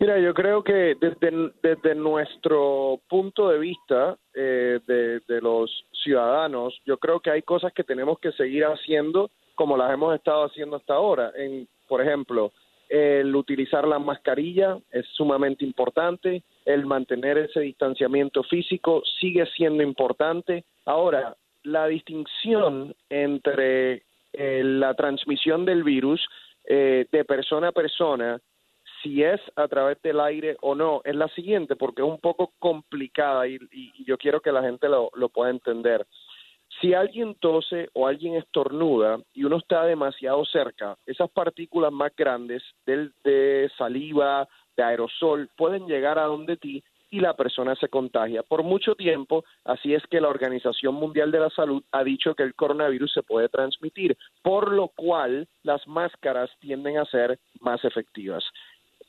H: Mira, yo creo que desde, desde nuestro punto de vista eh, de, de los ciudadanos, yo creo que hay cosas que tenemos que seguir haciendo como las hemos estado haciendo hasta ahora. En, por ejemplo, el utilizar la mascarilla es sumamente importante, el mantener ese distanciamiento físico sigue siendo importante. Ahora, la distinción entre eh, la transmisión del virus eh, de persona a persona si es a través del aire o no, es la siguiente, porque es un poco complicada y, yo quiero que la gente lo, lo pueda entender. Si alguien tose o alguien estornuda y uno está demasiado cerca, esas partículas más grandes del, de saliva, de aerosol, pueden llegar a donde ti y la persona se contagia. Por mucho tiempo, así es que la Organización Mundial de la Salud ha dicho que el coronavirus se puede transmitir, por lo cual las máscaras tienden a ser más efectivas.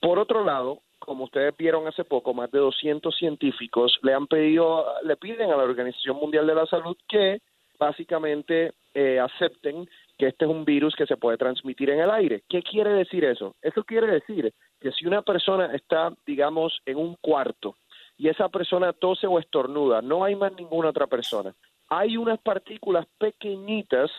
H: Por otro lado, como ustedes vieron hace poco, más de 200 científicos le han pedido, le piden a la Organización Mundial de la Salud que básicamente eh, acepten que este es un virus que se puede transmitir en el aire. ¿Qué quiere decir eso? Eso quiere decir que si una persona está, digamos, en un cuarto y esa persona tose o estornuda, no hay más ninguna otra persona. Hay unas partículas pequeñitas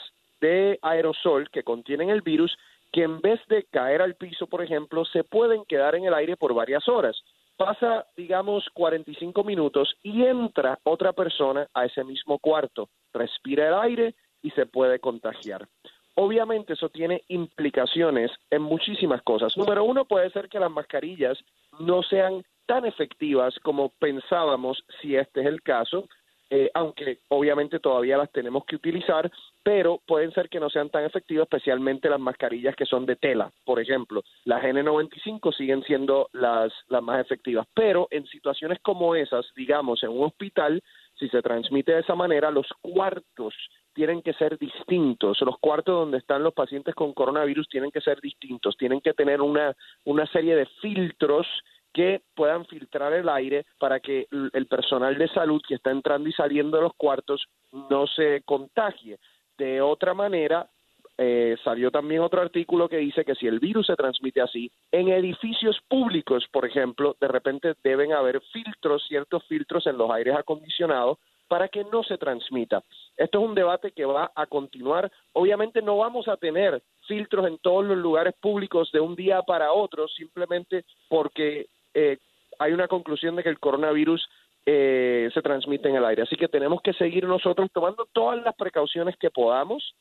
H: de aerosol que contienen el virus que en vez de caer al piso, por ejemplo, se pueden quedar en el aire por varias horas. Pasa, digamos, 45 minutos y entra otra persona a ese mismo cuarto, respira el aire y se puede contagiar. Obviamente eso tiene implicaciones en muchísimas cosas. Número uno, puede ser que las mascarillas no sean tan efectivas como pensábamos si este es el caso, eh, aunque obviamente todavía las tenemos que utilizar, pero pueden ser que no sean tan efectivas, especialmente las mascarillas que son de tela, por ejemplo. Las N95 siguen siendo las, las más efectivas, pero en situaciones como esas, digamos, en un hospital, si se transmite de esa manera, los cuartos tienen que ser distintos. Los cuartos donde están los pacientes con coronavirus tienen que ser distintos, tienen que tener una, una serie de filtros que puedan filtrar el aire para que el personal de salud que está entrando y saliendo de los cuartos no se contagie. De otra manera, eh, salió también otro artículo que dice que si el virus se transmite así, en edificios públicos, por ejemplo, de repente deben haber filtros, ciertos filtros en los aires acondicionados para que no se transmita. Esto es un debate que va a continuar. Obviamente no vamos a tener filtros en todos los lugares públicos de un día para otro, simplemente porque eh, hay una conclusión de que el coronavirus eh, se transmite en el aire. Así que tenemos que seguir nosotros tomando todas las precauciones que podamos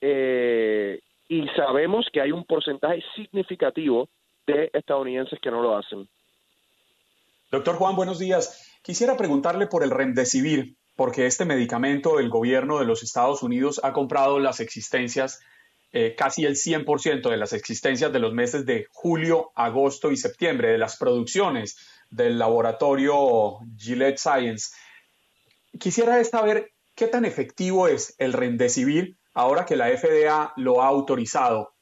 H: eh, y sabemos que hay un porcentaje significativo de estadounidenses que no lo hacen.
I: Doctor Juan, buenos días. Quisiera preguntarle por el Remdesivir, porque este medicamento el gobierno de los Estados Unidos ha comprado las existencias eh, casi el 100% de las existencias de los meses de julio, agosto y septiembre, de las producciones del laboratorio Gillette Science. Quisiera saber ¿qué tan efectivo es el Remdesivir ahora que la FDA lo ha autorizado?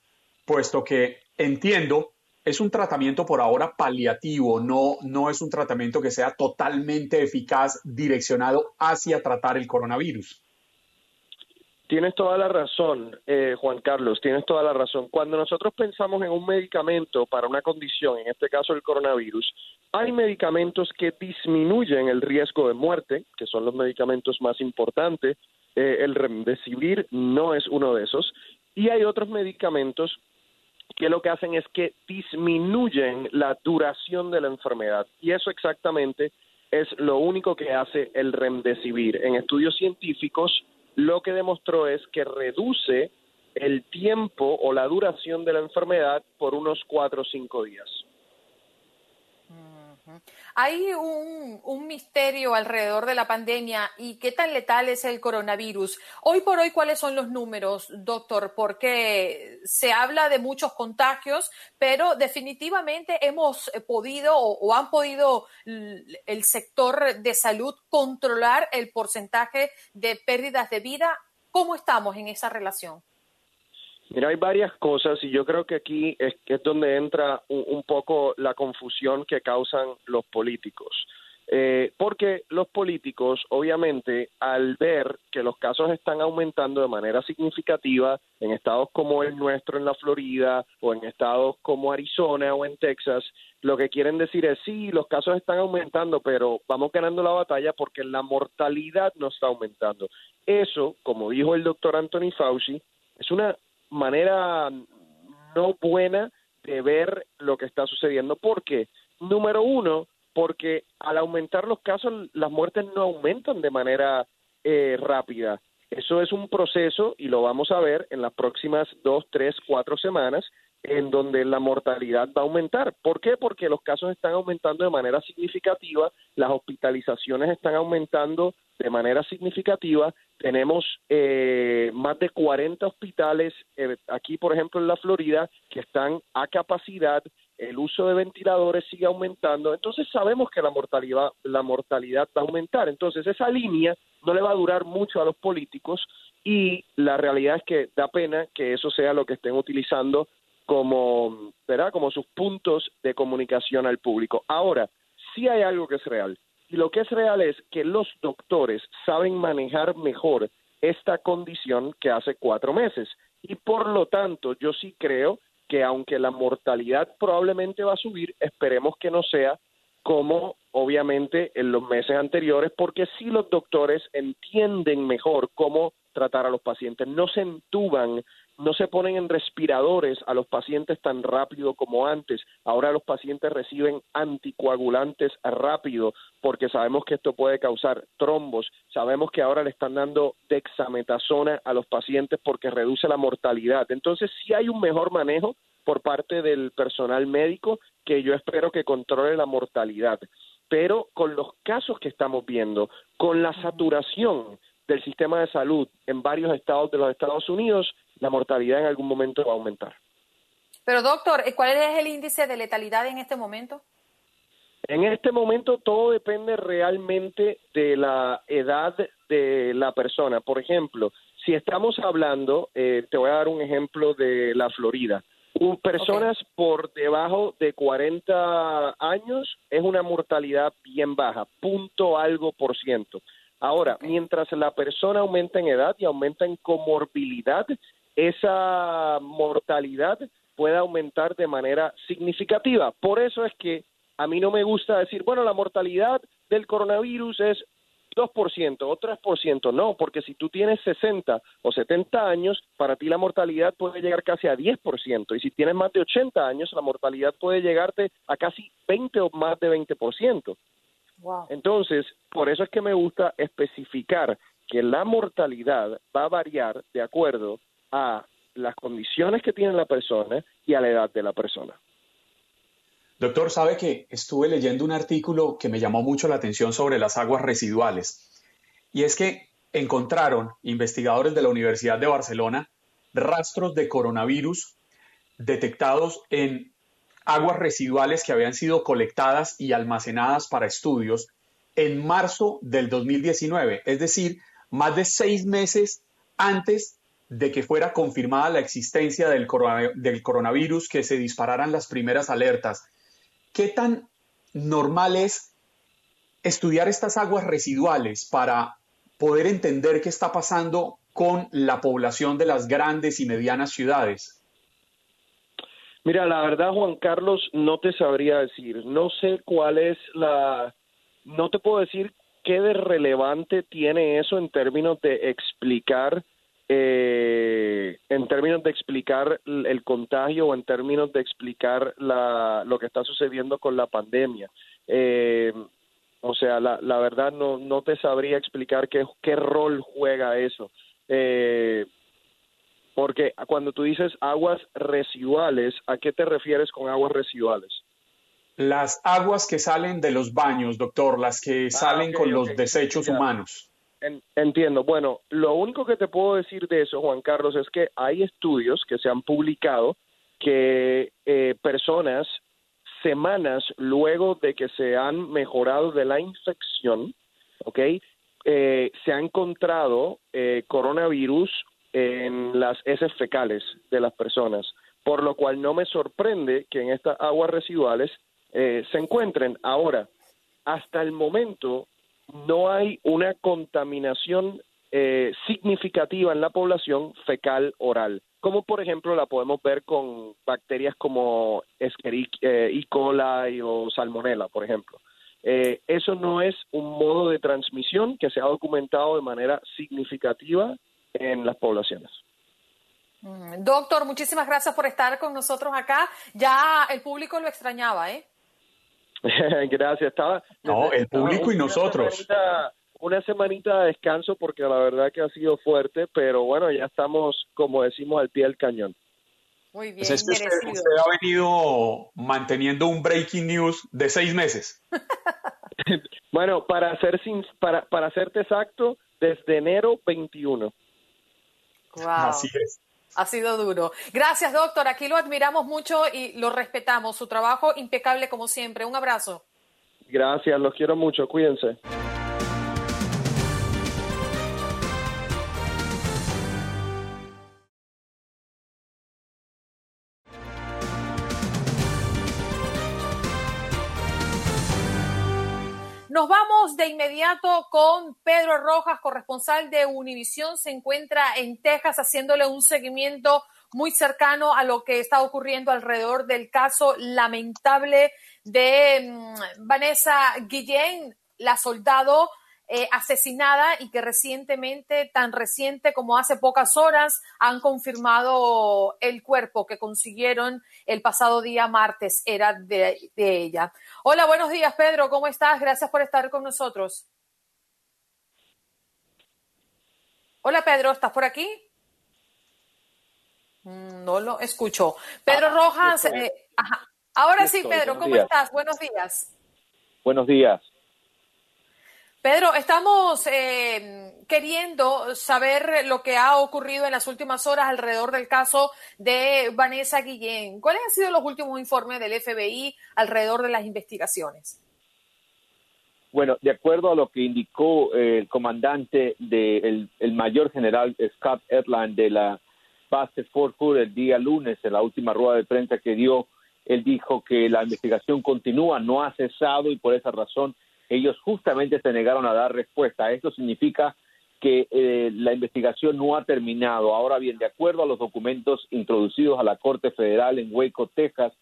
I: Puesto que entiendo es un tratamiento por ahora paliativo, no, no es un tratamiento que sea totalmente eficaz direccionado hacia tratar el coronavirus.
H: Tienes toda la razón, eh, Juan Carlos, tienes toda la razón. Cuando nosotros pensamos en un medicamento para una condición, en este caso el coronavirus, hay medicamentos que disminuyen el riesgo de muerte, que son los medicamentos más importantes. Eh, el remdesivir no es uno de esos. Y hay otros medicamentos que lo que hacen es que disminuyen la duración de la enfermedad. Y eso exactamente es lo único que hace el remdesivir. En estudios científicos, lo que demostró es que reduce el tiempo o la duración de la enfermedad por unos cuatro o cinco días.
C: Hay un, misterio alrededor de la pandemia y qué tan letal es el coronavirus. Hoy por hoy, ¿cuáles son los números, doctor? Porque se habla de muchos contagios, pero definitivamente hemos podido o han podido el sector de salud controlar el porcentaje de pérdidas de vida. ¿Cómo estamos en esa relación?
H: Mira, hay varias cosas y yo creo que aquí es, es donde entra un, poco la confusión que causan los políticos. Eh, porque los políticos, obviamente, al ver que los casos están aumentando de manera significativa en estados como el nuestro en la Florida o en estados como Arizona o en Texas, lo que quieren decir es sí, los casos están aumentando, pero vamos ganando la batalla porque la mortalidad no está aumentando. Eso, como dijo el doctor Anthony Fauci, es una manera no buena de ver lo que está sucediendo. ¿Por qué? Número uno, porque al aumentar los casos, las muertes no aumentan de manera eh, rápida. Eso es un proceso y lo vamos a ver en las próximas dos, tres, cuatro semanas en donde la mortalidad va a aumentar. ¿Por qué? Porque los casos están aumentando de manera significativa, las hospitalizaciones están aumentando de manera significativa. Tenemos eh, más de 40 hospitales eh, aquí, por ejemplo, en la Florida, que están a capacidad. El uso de ventiladores sigue aumentando. Entonces sabemos que la mortalidad, la mortalidad va a aumentar. Entonces esa línea no le va a durar mucho a los políticos y la realidad es que da pena que eso sea lo que estén utilizando como, ¿verdad? como sus puntos de comunicación al público. Ahora, sí hay algo que es real. Y lo que es real es que los doctores saben manejar mejor esta condición que hace cuatro meses. Y por lo tanto, yo sí creo que aunque la mortalidad probablemente va a subir, esperemos que no sea como obviamente en los meses anteriores, porque sí los doctores entienden mejor cómo tratar a los pacientes, no se entuban no se ponen en respiradores a los pacientes tan rápido como antes. Ahora los pacientes reciben anticoagulantes rápido porque sabemos que esto puede causar trombos. Sabemos que ahora le están dando dexametasona a los pacientes porque reduce la mortalidad. Entonces, sí hay un mejor manejo por parte del personal médico que yo espero que controle la mortalidad. Pero con los casos que estamos viendo, con la saturación del sistema de salud en varios estados de los Estados Unidos, la mortalidad en algún momento va a aumentar.
C: Pero doctor, ¿cuál es el índice de letalidad en este momento?
H: En este momento todo depende realmente de la edad de la persona. Por ejemplo, si estamos hablando, eh, te voy a dar un ejemplo de la Florida. personas por debajo de 40 años es una mortalidad bien baja, punto algo por ciento. Ahora, mientras la persona aumenta en edad y aumenta en comorbilidad, esa mortalidad puede aumentar de manera significativa. Por eso es que a mí no me gusta decir, bueno, la mortalidad del coronavirus es 2% o 3%. No, porque si tú tienes 60 o 70 años, para ti la mortalidad puede llegar casi a 10%. Y si tienes más de 80 años, la mortalidad puede llegarte a casi 20 o más de 20%. Wow. Entonces, por eso es que me gusta especificar que la mortalidad va a variar de acuerdo a las condiciones que tiene la persona y a la edad de la persona.
I: Doctor, sabe que estuve leyendo un artículo que me llamó mucho la atención sobre las aguas residuales. Y es que encontraron investigadores de la Universidad de Barcelona rastros de coronavirus detectados en aguas residuales que habían sido colectadas y almacenadas para estudios en marzo del 2019, es decir, más de seis meses antes de que fuera confirmada la existencia del, del coronavirus, que se dispararan las primeras alertas. ¿Qué tan normal es estudiar estas aguas residuales para poder entender qué está pasando con la población de las grandes y medianas ciudades?
H: Mira, la verdad, Juan Carlos, no te sabría decir. No sé cuál es la... No te puedo decir qué de relevante tiene eso en términos de explicar eh, en términos de explicar el contagio o en términos de explicar la, lo que está sucediendo con la pandemia. Eh, o sea, la, la verdad no, no te sabría explicar qué, rol juega eso. Eh, porque cuando tú dices aguas residuales, ¿a qué te refieres con aguas residuales?
I: Las aguas que salen de los baños, doctor, las que ah, salen con los desechos humanos.
H: entiendo. Bueno, lo único que te puedo decir de eso, Juan Carlos, es que hay estudios que se han publicado que eh, personas semanas luego de que se han mejorado de la infección, ¿ok? Eh, se ha encontrado eh, coronavirus en las heces fecales de las personas, por lo cual no me sorprende que en estas aguas residuales eh, se encuentren. Ahora, hasta el momento no hay una contaminación significativa en la población fecal oral como por ejemplo la podemos ver con bacterias como Escherichia eh, E. coli o Salmonella, por ejemplo. Eh, eso no es un modo de transmisión que se ha documentado de manera significativa en las poblaciones.
C: Mm, doctor, muchísimas gracias por estar con nosotros acá. Ya el público lo extrañaba, ¿eh?
H: gracias. Estaba,
I: no, el público y nosotros
H: una semanita de descanso porque la verdad que ha sido fuerte, pero bueno, ya estamos, como decimos, al pie del cañón.
C: Muy
I: pues bien, usted, ha venido manteniendo un breaking news de seis meses.
H: bueno, para ser sin, para, para serte exacto, desde enero 21.
I: Así es.
C: Ha sido duro. Gracias, doctor. Aquí lo admiramos mucho y lo respetamos. Su trabajo impecable como siempre. Un abrazo.
H: Gracias, los quiero mucho. Cuídense.
C: Nos vamos de inmediato con Pedro Rojas, corresponsal de Univisión. Se encuentra en Texas haciéndole un seguimiento muy cercano a lo que está ocurriendo alrededor del caso lamentable de mm, Vanessa Guillén, la soldado eh, asesinada y que recientemente, tan reciente como hace pocas horas, han confirmado el cuerpo que consiguieron el pasado día martes, era de, ella. Hola, buenos días, Pedro, ¿cómo estás? Gracias por estar con nosotros. Hola, Pedro, ¿estás por aquí? Mm, no lo escucho. Pedro ah, Rojas, eh, ahora sí, Pedro, ¿cómo estás? Buenos días.
G: Buenos días.
C: Pedro, estamos eh, queriendo saber lo que ha ocurrido en las últimas horas alrededor del caso de Vanessa Guillén. ¿Cuáles han sido los últimos informes del FBI alrededor de las investigaciones?
G: Bueno, de acuerdo a lo que indicó eh, el comandante del el mayor general Scott Edland de la base Fort Hood el día lunes, en la última rueda de prensa que dio, él dijo que la investigación continúa, no ha cesado y por esa razón ellos justamente se negaron a dar respuesta. Esto significa que eh, la investigación no ha terminado. Ahora bien, de acuerdo a los documentos introducidos a la Corte Federal en Waco, Texas,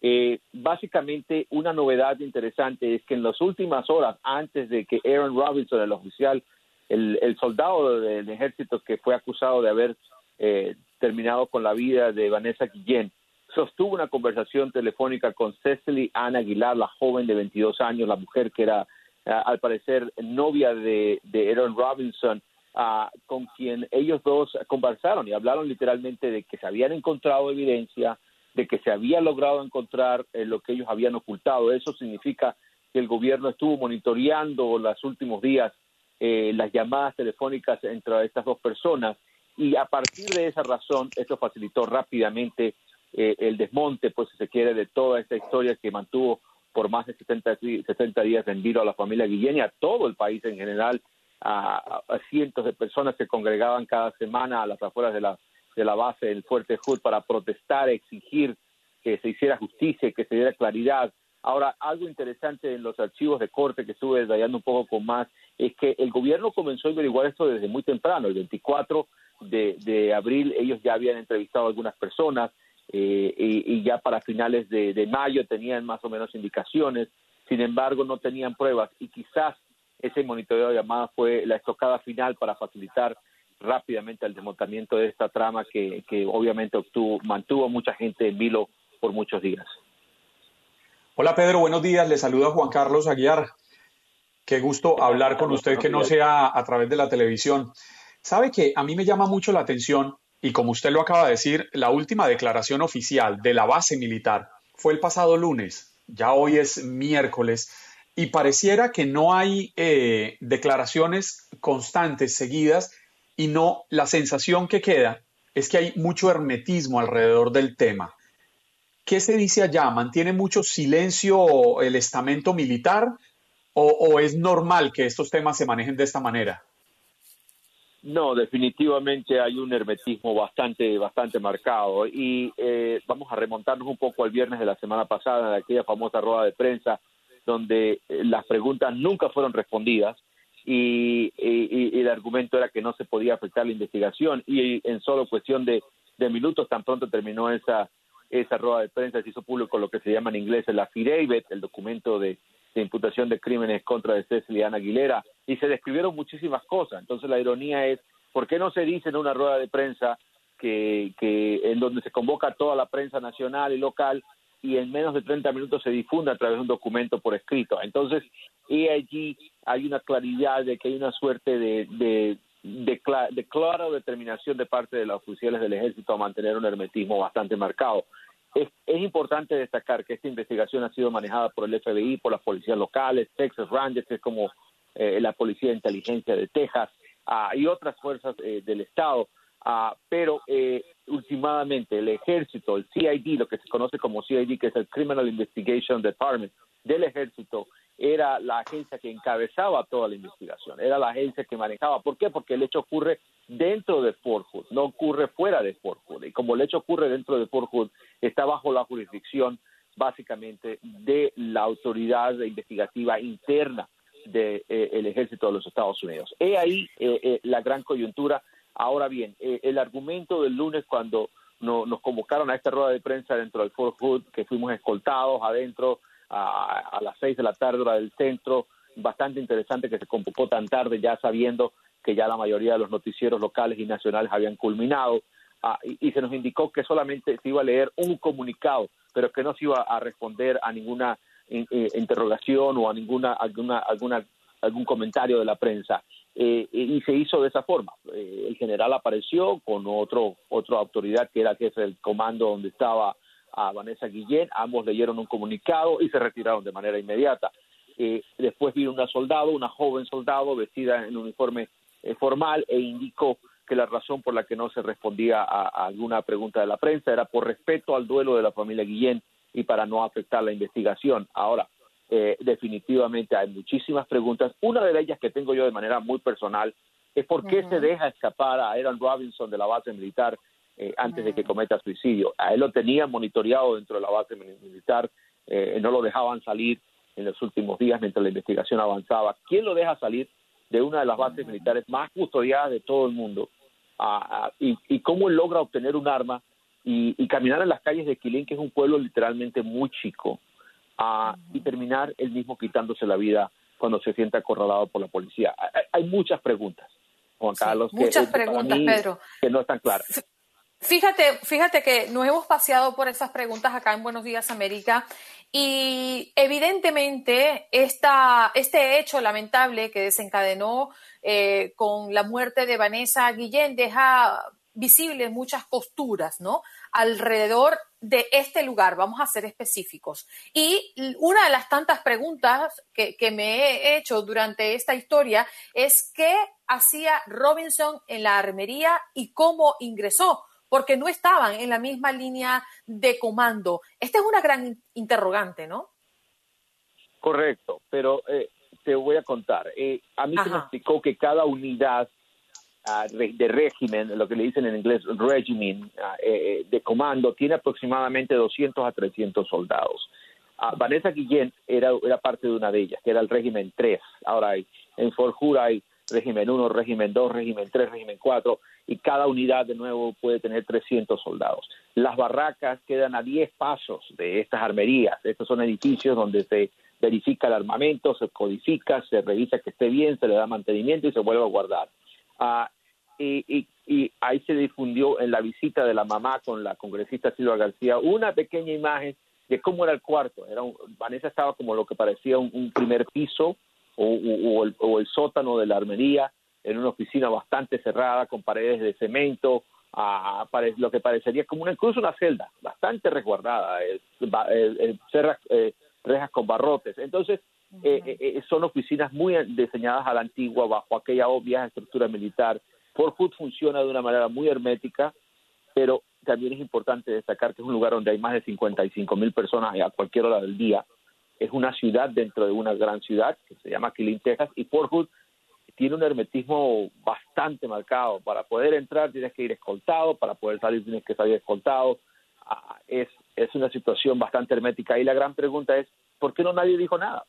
G: eh, básicamente una novedad interesante es que en las últimas horas, antes de que Aaron Robinson, el oficial, el, soldado del ejército que fue acusado de haber eh, terminado con la vida de Vanessa Guillén, sostuvo una conversación telefónica con Cecily Ann Aguilar, la joven de 22 años, la mujer que era, eh, al parecer, novia de, Aaron Robinson, ah, con quien ellos dos conversaron y hablaron literalmente de que se habían encontrado evidencia, de que se había logrado encontrar eh, lo que ellos habían ocultado. Eso significa que el gobierno estuvo monitoreando los últimos días eh, las llamadas telefónicas entre estas dos personas y a partir de esa razón esto facilitó rápidamente eh, el desmonte, pues si se quiere, de toda esta historia que mantuvo por más de 70, 70 días en vilo a la familia Guillén y a todo el país en general, a, cientos de personas que congregaban cada semana a las afueras de la, de la base del Fuerte Hood para protestar, exigir que se hiciera justicia, que se diera claridad. Ahora, algo interesante en los archivos de corte que estuve detallando un poco con más es que el gobierno comenzó a averiguar esto desde muy temprano. El 24 de, abril ellos ya habían entrevistado a algunas personas eh, y, ya para finales de, de mayo tenían más o menos indicaciones. Sin embargo, no tenían pruebas y quizás ese monitoreo de llamadas fue la estocada final para facilitar rápidamente el desmontamiento de esta trama que, obviamente obtuvo, mantuvo a mucha gente en vilo por muchos días.
I: Hola Pedro, buenos días. Le saluda Juan Carlos Aguiar. Qué gusto hablar con usted que no sea a través de la televisión. Sabe que a mí me llama mucho la atención y como usted lo acaba de decir, la última declaración oficial de la base militar fue el pasado lunes. Ya hoy es miércoles y pareciera que no hay eh, declaraciones constantes, seguidas, y no, la sensación que queda es que hay mucho hermetismo alrededor del tema. ¿Qué se dice allá? ¿Mantiene mucho silencio el estamento militar o, es normal que estos temas se manejen de esta manera?
G: No, definitivamente hay un hermetismo bastante, bastante marcado. Y eh, vamos a remontarnos un poco al viernes de la semana pasada, en aquella famosa rueda de prensa donde eh, las preguntas nunca fueron respondidas y, el argumento era que no se podía afectar la investigación y en solo cuestión de, minutos tan pronto terminó esa esa rueda de prensa se hizo público lo que se llama en inglés el affidavit, el documento de, imputación de crímenes contra de Aguilera, y se describieron muchísimas cosas. Entonces la ironía es, ¿por qué no se dice en una rueda de prensa que, que en donde se convoca toda la prensa nacional y local y en menos de 30 minutos se difunde a través de un documento por escrito. Entonces, y allí hay una claridad de que hay una suerte de, de, de, clara determinación de parte de los oficiales del ejército a mantener un hermetismo bastante marcado. Es, importante destacar que esta investigación ha sido manejada por el FBI, por las policías locales, Texas Rangers, que es como eh, la Policía de Inteligencia de Texas, ah, y otras fuerzas eh, del Estado. Ah, pero eh, últimamente el ejército, el CID, lo que se conoce como CID, que es el Criminal Investigation Department del ejército, era la agencia que encabezaba toda la investigación, era la agencia que manejaba. ¿Por qué? Porque el hecho ocurre dentro de Fort Hood, no ocurre fuera de Fort Hood. Y como el hecho ocurre dentro de Fort Hood, está bajo la jurisdicción básicamente de la autoridad investigativa interna del de, eh, ejército de los Estados Unidos. He ahí eh, la gran coyuntura Ahora bien, eh, el argumento del lunes cuando nos convocaron a esta rueda de prensa dentro del Fort Hood, que fuimos escoltados adentro a, las seis de la tarde hora del centro, bastante interesante que se convocó tan tarde ya sabiendo que ya la mayoría de los noticieros locales y nacionales habían culminado ah, y, se nos indicó que solamente se iba a leer un comunicado, pero que no se iba a responder a ninguna eh, interrogación o a ninguna alguna alguna algún comentario de la prensa. Eh, y se hizo de esa forma. Eh, el general apareció con otro otra autoridad que era jefe del comando donde estaba a Vanessa Guillén, ambos leyeron un comunicado y se retiraron de manera inmediata. Eh, después vino una soldado, una joven soldado vestida en uniforme formal e indicó que la razón por la que no se respondía a, a, alguna pregunta de la prensa era por respeto al duelo de la familia Guillén y para no afectar la investigación. Ahora, eh, definitivamente hay muchísimas preguntas. Una de ellas que tengo yo de manera muy personal es por qué se deja escapar a Aaron Robinson de la base militar eh, antes de que cometa suicidio. A él lo tenían monitoreado dentro de la base militar, eh, no lo dejaban salir en los últimos días mientras la investigación avanzaba. ¿Quién lo deja salir de una de las bases militares más custodiadas de todo el mundo? y, cómo él logra obtener un arma y, y, caminar en las calles de Quilín, que es un pueblo literalmente muy chico, y terminar él mismo quitándose la vida cuando se siente acorralado por la policía. Hay, muchas preguntas, Juan Carlos,
C: muchas preguntas, Pedro,
G: que no están claras.
C: Fíjate, fíjate que nos hemos paseado por esas preguntas acá en Buenos Días América y evidentemente este hecho lamentable que desencadenó eh, con la muerte de Vanessa Guillén deja visibles muchas costuras, ¿no? Alrededor de este lugar, vamos a ser específicos. Y una de las tantas preguntas que, me he hecho durante esta historia es qué hacía Robinson en la armería y cómo ingresó, porque no estaban en la misma línea de comando. Esta es una gran interrogante, ¿no?
G: Correcto, pero eh, te voy a contar. Eh, a mí se me explicó que cada unidad ah, de régimen, lo que le dicen en inglés regimen, ah, eh, eh, de comando, tiene aproximadamente 200 a 300 soldados. Ah, Vanessa Guillén era, era parte de una de ellas, que era el régimen 3. Ahora hay, en Fort Hood hay régimen 1, régimen 2, régimen 3, régimen 4, y cada unidad de nuevo puede tener 300 soldados. Las barracas quedan a 10 pasos de estas armerías. Estos son edificios donde se verifica el armamento, se codifica, se revisa que esté bien, se le da mantenimiento y se vuelve a guardar. Ah, y, y- y ahí se difundió en la visita de la mamá con la congresista Silva García una pequeña imagen de cómo era el cuarto. Era un- Vanessa estaba como lo que parecía un, un primer piso o, o- el, o el sótano de la armería en una oficina bastante cerrada con paredes de cemento, lo que parecería como una, incluso una celda bastante resguardada, eh, eh, eh, cerras, eh, rejas con barrotes. Entonces, eh, eh, son oficinas muy diseñadas a la antigua bajo aquella obvia estructura militar. Fort Hood funciona de una manera muy hermética, pero también es importante destacar que es un lugar donde hay más de 55 mil personas a cualquier hora del día. Es una ciudad dentro de una gran ciudad que se llama Killeen, Texas, y Fort Hood tiene un hermetismo bastante marcado. Para poder entrar tienes que ir escoltado, para poder salir tienes que salir escoltado. Ah, es, es una situación bastante hermética. Y la gran pregunta es, ¿por qué no nadie dijo nada?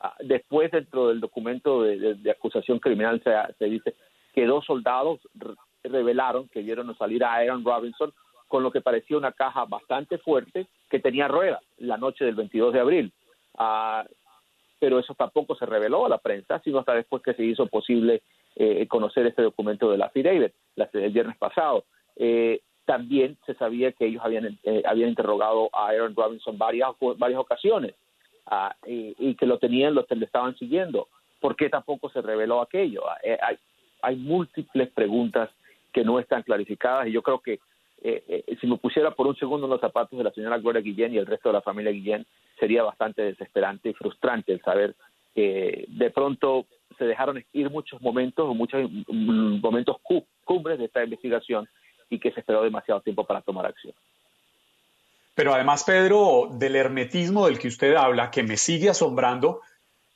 G: Ah, después, dentro del documento de, de- acusación criminal, se, se dice que dos soldados re- revelaron que vieron salir a Aaron Robinson con lo que parecía una caja bastante fuerte que tenía ruedas la noche del 22 de abril. Ah, pero eso tampoco se reveló a la prensa, sino hasta después que se hizo posible eh, conocer este documento de la affidavit la- el viernes pasado. Eh, también se sabía que ellos habían, eh, habían interrogado a Aaron Robinson varias, varias ocasiones ah, y, y que lo tenían, lo le estaban siguiendo. ¿Por qué tampoco se reveló aquello? Ah, eh, hay, hay múltiples preguntas que no están clarificadas y yo creo que eh, eh, si me pusiera por un segundo en los zapatos de la señora Gloria Guillén y el resto de la familia Guillén, sería bastante desesperante y frustrante el saber que de pronto se dejaron ir muchos momentos o muchos mm, momentos cu- cumbres de esta investigación y que se esperó demasiado tiempo para tomar acción.
I: Pero además, Pedro, del hermetismo del que usted habla, que me sigue asombrando,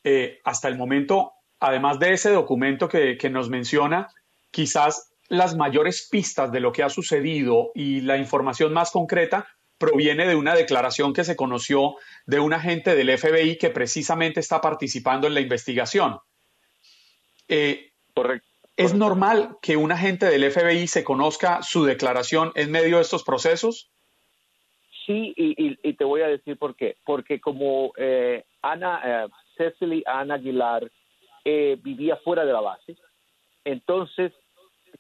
I: eh, hasta el momento, además de ese documento que nos menciona, quizás las mayores pistas de lo que ha sucedido y la información más concreta proviene de una declaración que se conoció de un agente del FBI que precisamente está participando en la investigación. Eh, ¿Es normal que un agente del FBI se conozca su declaración en medio de estos procesos?
G: Sí, y, y- y te voy a decir por qué. Porque como eh, Ana, eh, Cecily Ana Aguilar eh, vivía fuera de la base, entonces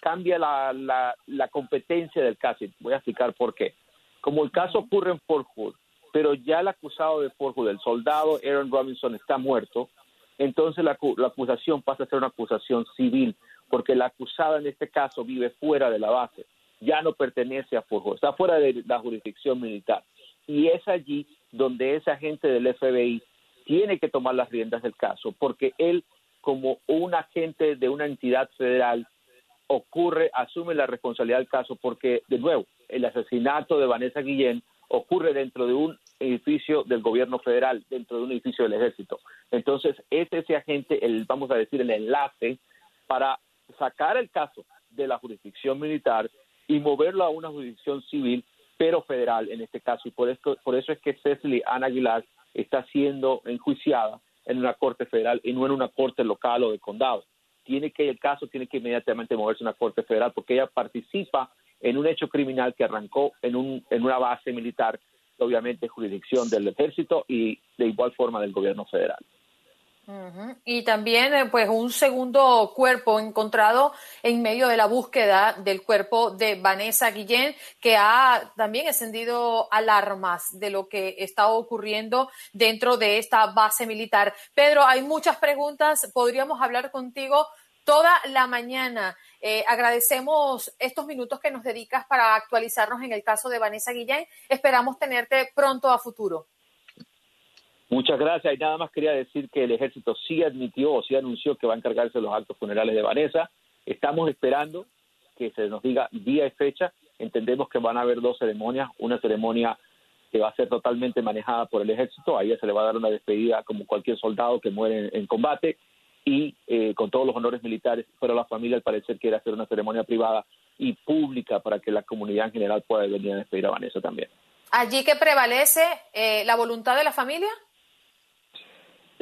G: cambia la, la, la competencia del caso. Voy a explicar por qué. Como el caso ocurre en Fort Hood, pero ya el acusado de Fort Hood, el soldado Aaron Robinson, está muerto, entonces la, la acusación pasa a ser una acusación civil, porque la acusada en este caso vive fuera de la base, ya no pertenece a Fort Hood, está fuera de la jurisdicción militar. Y es allí donde ese agente del FBI tiene que tomar las riendas del caso, porque él, como un agente de una entidad federal, ocurre, asume la responsabilidad del caso, porque, de nuevo, el asesinato de Vanessa Guillén ocurre dentro de un edificio del gobierno federal, dentro de un edificio del ejército. Entonces, es ese agente, el, vamos a decir, el enlace para sacar el caso de la jurisdicción militar y moverlo a una jurisdicción civil, pero federal en este caso. Y por eso, por eso es que Cecily Ana Aguilar está siendo enjuiciada en una corte federal y no en una corte local o de condado. Tiene que el caso tiene que inmediatamente moverse a una corte federal porque ella participa en un hecho criminal que arrancó en, un, en una base militar, obviamente jurisdicción del ejército y de igual forma del gobierno federal.
C: Y también, eh, pues, un segundo cuerpo encontrado en medio de la búsqueda del cuerpo de Vanessa Guillén, que ha también encendido alarmas de lo que está ocurriendo dentro de esta base militar. Pedro, hay muchas preguntas. Podríamos hablar contigo toda la mañana. Eh, agradecemos estos minutos que nos dedicas para actualizarnos en el caso de Vanessa Guillén. Esperamos tenerte pronto a futuro.
G: Muchas gracias. Y nada más quería decir que el ejército sí admitió o sí anunció que va a encargarse de los actos funerales de Vanessa. Estamos esperando que se nos diga día y fecha. Entendemos que van a haber dos ceremonias, una ceremonia que va a ser totalmente manejada por el ejército. A ella se le va a dar una despedida como cualquier soldado que muere en, combate y eh, con todos los honores militares. Pero la familia al parecer quiere hacer una ceremonia privada y pública para que la comunidad en general pueda venir a despedir a Vanessa también.
C: ¿Allí que prevalece eh, la voluntad de la familia?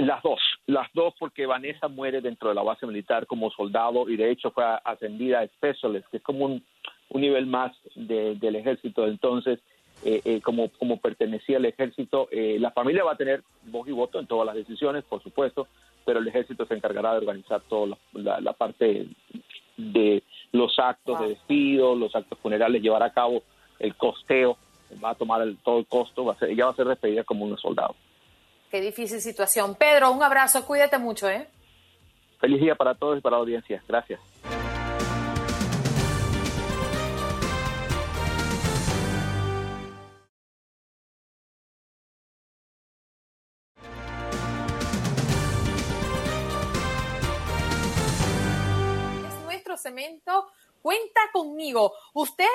G: Las dos, las dos porque Vanessa muere dentro de la base militar como soldado y de hecho fue ascendida a Specialist, que es como un, nivel más del ejército. Entonces, eh, eh, como, como pertenecía al ejército, eh, la familia va a tener voz y voto en todas las decisiones, por supuesto, pero el ejército se encargará de organizar toda la, parte de los actos de despido, los actos funerales, llevar a cabo el costeo, va a tomar el, todo el costo, va a ser, ella va a ser despedida como un soldado.
C: Qué difícil situación. Pedro, un abrazo, cuídate mucho, ¿eh?
G: Feliz día para todos y para la audiencia. Gracias.
C: Es nuestro cemento. Cuenta conmigo. Usted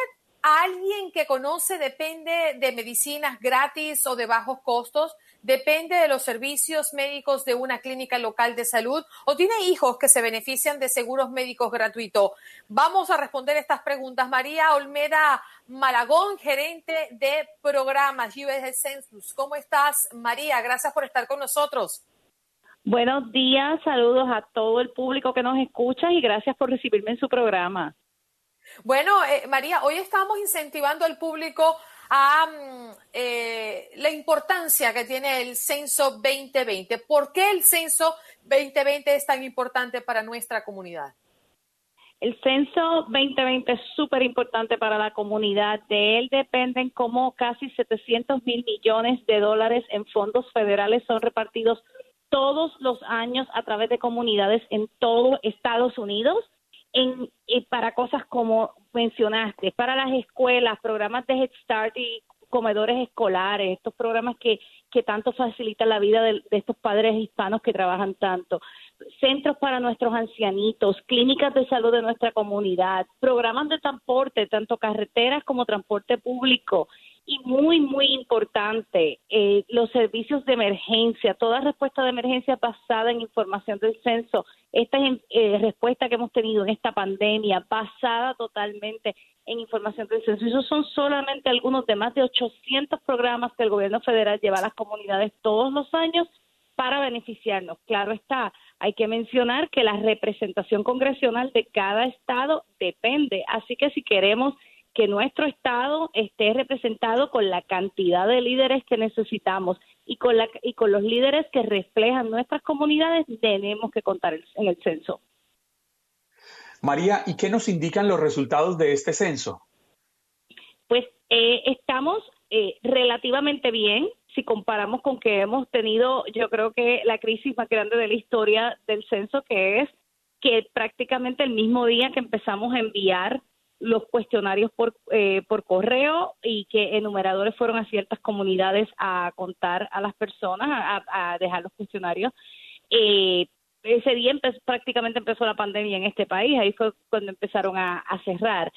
C: alguien que conoce depende de medicinas gratis o de bajos costos, depende de los servicios médicos de una clínica local de salud o tiene hijos que se benefician de seguros médicos gratuitos. Vamos a responder estas preguntas. María Olmeda Malagón, gerente de programas US Census. ¿Cómo estás, María? Gracias por estar con nosotros.
J: Buenos días, saludos a todo el público que nos escucha y gracias por recibirme en su programa.
C: Bueno, eh, María, hoy estamos incentivando al público a mm, eh, la importancia que tiene el censo 2020. ¿Por qué el censo 2020 es tan importante para nuestra comunidad?
J: El censo 2020 es súper importante para la comunidad. De él dependen como casi 700 mil millones de dólares en fondos federales son repartidos todos los años a través de comunidades en todo Estados Unidos en, eh, para cosas como mencionaste, para las escuelas, programas de Head Start y comedores escolares, estos programas que, que tanto facilitan la vida de, estos padres hispanos que trabajan tanto, centros para nuestros ancianitos, clínicas de salud de nuestra comunidad, programas de transporte, tanto carreteras como transporte público, y muy, muy importante, eh, los servicios de emergencia, toda respuesta de emergencia basada en información del censo. Esta eh, respuesta que hemos tenido en esta pandemia, basada totalmente en información del censo. Esos son solamente algunos de más de 800 programas que el gobierno federal lleva a las comunidades todos los años para beneficiarnos. Claro está, hay que mencionar que la representación congresional de cada estado depende. Así que si queremos que nuestro Estado esté representado con la cantidad de líderes que necesitamos y con, la, y con los líderes que reflejan nuestras comunidades, tenemos que contar en el censo.
I: María, ¿y qué nos indican los resultados de este censo?
J: Pues eh, estamos eh, relativamente bien si comparamos con que hemos tenido, yo creo que la crisis más grande de la historia del censo, que es que prácticamente el mismo día que empezamos a enviar los cuestionarios por, eh, por correo y que enumeradores fueron a ciertas comunidades a contar a las personas, a, dejar los cuestionarios. Eh, ese día prácticamente empezó la pandemia en este país, ahí fue cuando empezaron a, cerrar.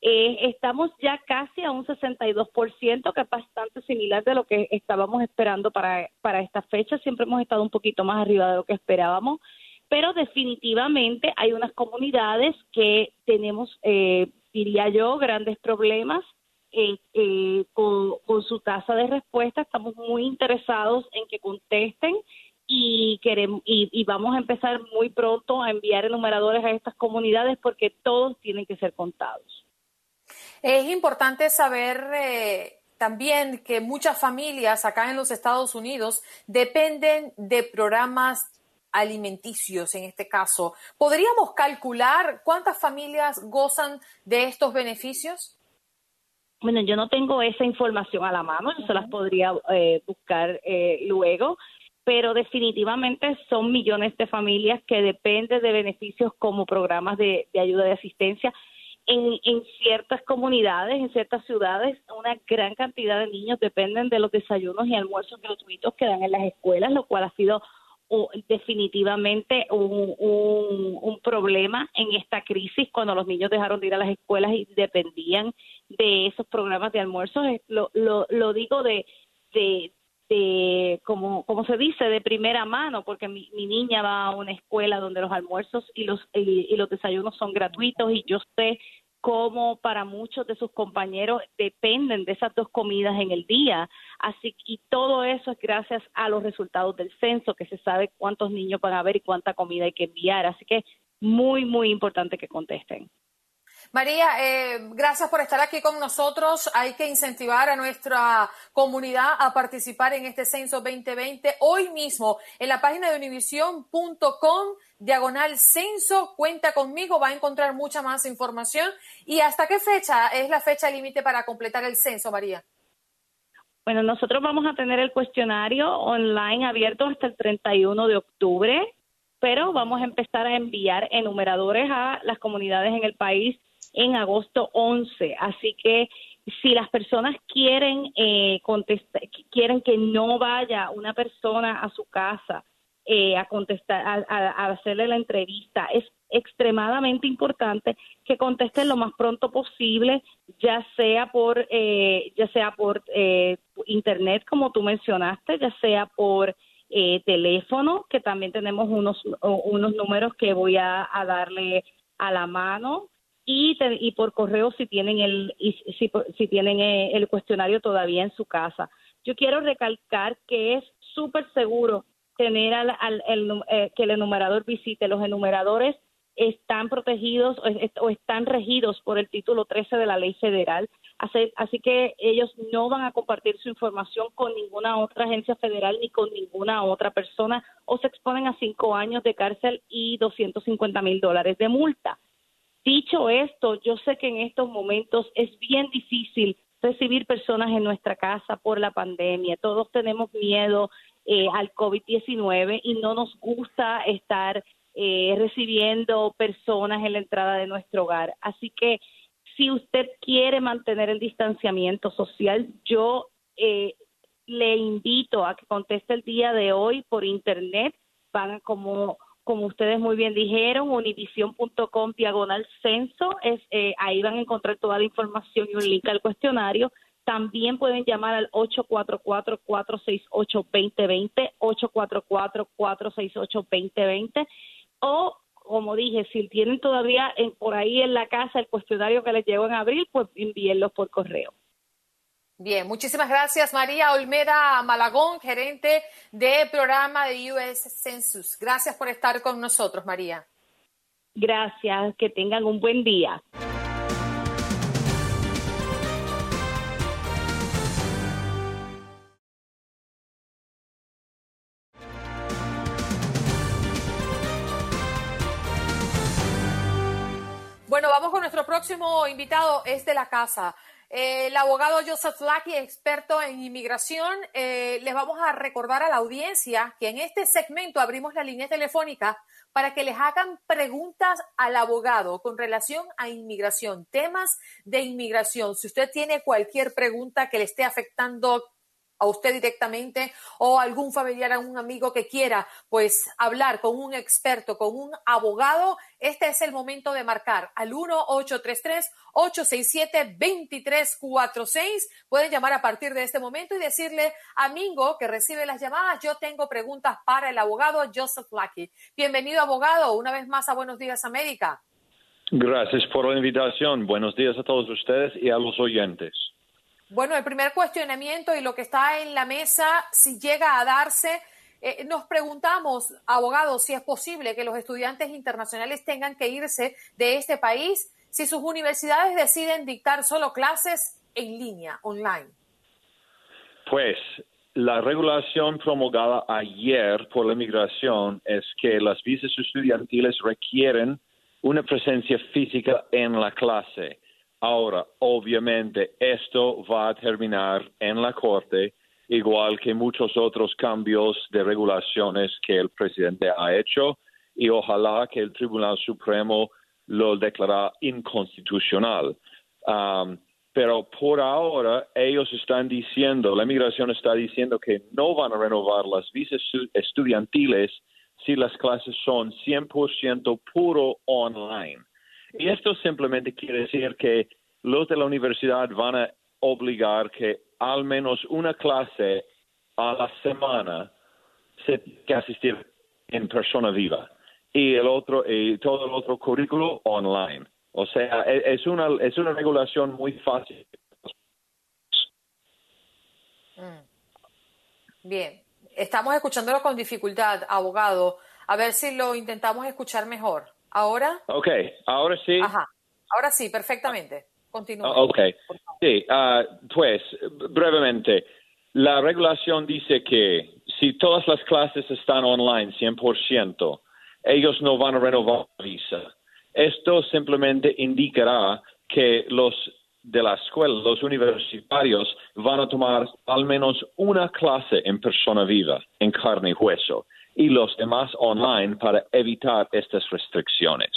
J: Eh, estamos ya casi a un 62%, que es bastante similar de lo que estábamos esperando para, para esta fecha. Siempre hemos estado un poquito más arriba de lo que esperábamos pero definitivamente hay unas comunidades que tenemos, eh, diría yo, grandes problemas eh, eh, con, su tasa de respuesta. Estamos muy interesados en que contesten y queremos y, vamos a empezar muy pronto a enviar enumeradores a estas comunidades porque todos tienen que ser contados.
C: Es importante saber también que muchas familias acá en los Estados Unidos dependen de programas alimenticios en este caso. ¿Podríamos calcular cuántas familias gozan de estos beneficios?
J: Bueno, yo no tengo esa información a la mano, yo se las podría eh, buscar eh, luego, pero definitivamente son millones de familias que dependen de beneficios como programas de, ayuda de asistencia. En, en, ciertas comunidades, en ciertas ciudades, una gran cantidad de niños dependen de los desayunos y almuerzos gratuitos que dan en las escuelas, lo cual ha sido definitivamente un, problema en esta crisis cuando los niños dejaron de ir a las escuelas y dependían de esos programas de almuerzos. Lo, lo, lo digo de, de, de como, como se dice, de primera mano, porque mi, mi niña va a una escuela donde los almuerzos y los, y los desayunos son gratuitos y yo sé cómo para muchos de sus compañeros dependen de esas dos comidas en el día. Así y todo eso es gracias a los resultados del censo, que se sabe cuántos niños van a haber y cuánta comida hay que enviar. Así que muy, muy importante que contesten.
C: María, eh, gracias por estar aquí con nosotros. Hay que incentivar a nuestra comunidad a participar en este censo 2020 hoy mismo en la página de univision.com diagonal censo. Cuenta conmigo, va a encontrar mucha más información. ¿Y hasta qué fecha es la fecha límite para completar el censo, María?
J: Bueno, nosotros vamos a tener el cuestionario online abierto hasta el 31 de octubre, pero vamos a empezar a enviar enumeradores a las comunidades en el país en agosto 11. Así que si las personas quieren eh, contestar, quieren que no vaya una persona a su casa eh, a contestar, a, hacerle la entrevista, es extremadamente importante que contesten lo más pronto posible, ya sea por, eh, ya sea por eh, internet, como tú mencionaste, ya sea por teléfono, que también tenemos unos, unos números que voy a darle a la mano y, y por correo si tienen el si, tienen eh, el cuestionario todavía en su casa. Yo quiero recalcar que es súper seguro tener al, al el, eh, que el enumerador visite. Los enumeradores están protegidos o, están regidos por el título 13 de la ley federal. Así, así, que ellos no van a compartir su información con ninguna otra agencia federal ni con ninguna otra persona o se exponen a cinco años de cárcel y 250 mil dólares de multa. Dicho esto, yo sé que en estos momentos es bien difícil recibir personas en nuestra casa por la pandemia. Todos tenemos miedo eh, al COVID-19 y no nos gusta estar eh, recibiendo personas en la entrada de nuestro hogar. Así que si usted quiere mantener el distanciamiento social, yo eh, le invito a que conteste el día de hoy por internet. Van como como ustedes muy bien dijeron, univision.com diagonal censo, es, eh, ahí van a encontrar toda la información y un link al cuestionario. También pueden llamar al 844-468-2020, 844-468-2020, o como dije, si tienen todavía por ahí en la casa el cuestionario que les llegó en abril, pues envíenlos por correo.
C: Bien, muchísimas gracias María Olmeda Malagón, gerente de programa de US Census. Gracias por estar con nosotros, María.
J: Gracias, que tengan un buen día.
C: Bueno, vamos con nuestro próximo invitado, es de la casa. Eh, el abogado Joseph Lackey, experto en inmigración, eh, les vamos a recordar a la audiencia que en este segmento abrimos la línea telefónica para que les hagan preguntas al abogado con relación a inmigración, temas de inmigración. Si usted tiene cualquier pregunta que le esté afectando a usted directamente o algún familiar, algún amigo que quiera pues hablar con un experto, con un abogado, este es el momento de marcar al 1-833-867-2346. Pueden llamar a partir de este momento y decirle a Mingo que recibe las llamadas, yo tengo preguntas para el abogado Joseph Lucky. Bienvenido abogado, una vez más a Buenos Días América.
K: Gracias por la invitación. Buenos días a todos ustedes y a los oyentes.
C: Bueno, el primer cuestionamiento y lo que está en la mesa, si llega a darse, eh, nos preguntamos, abogados, si es posible que los estudiantes internacionales tengan que irse de este país si sus universidades deciden dictar solo clases en línea, online.
K: Pues la regulación promulgada ayer por la inmigración es que las visas estudiantiles requieren una presencia física en la clase. Ahora, obviamente, esto va a terminar en la Corte, igual que muchos otros cambios de regulaciones que el presidente ha hecho, y ojalá que el Tribunal Supremo lo declara inconstitucional. Um, pero por ahora ellos están diciendo, la inmigración está diciendo que no van a renovar las visas estudiantiles si las clases son 100% puro online. Y esto simplemente quiere decir que los de la universidad van a obligar que al menos una clase a la semana se que asistir en persona viva y el otro y todo el otro currículo online. O sea, e, es una es una regulación muy fácil.
C: Mm. Bien, estamos escuchándolo con dificultad, abogado. A ver si lo intentamos escuchar mejor. ¿Ahora?
K: Ok, ahora sí.
C: Ajá, ahora sí, perfectamente. Continúa.
K: Ok, sí, ah, pues brevemente, la regulación dice que si todas las clases están online 100%, ellos no van a renovar la visa. Esto simplemente indicará que los de la escuela, los universitarios, van a tomar al menos una clase en persona viva, en carne y hueso, y los demás online para evitar estas restricciones.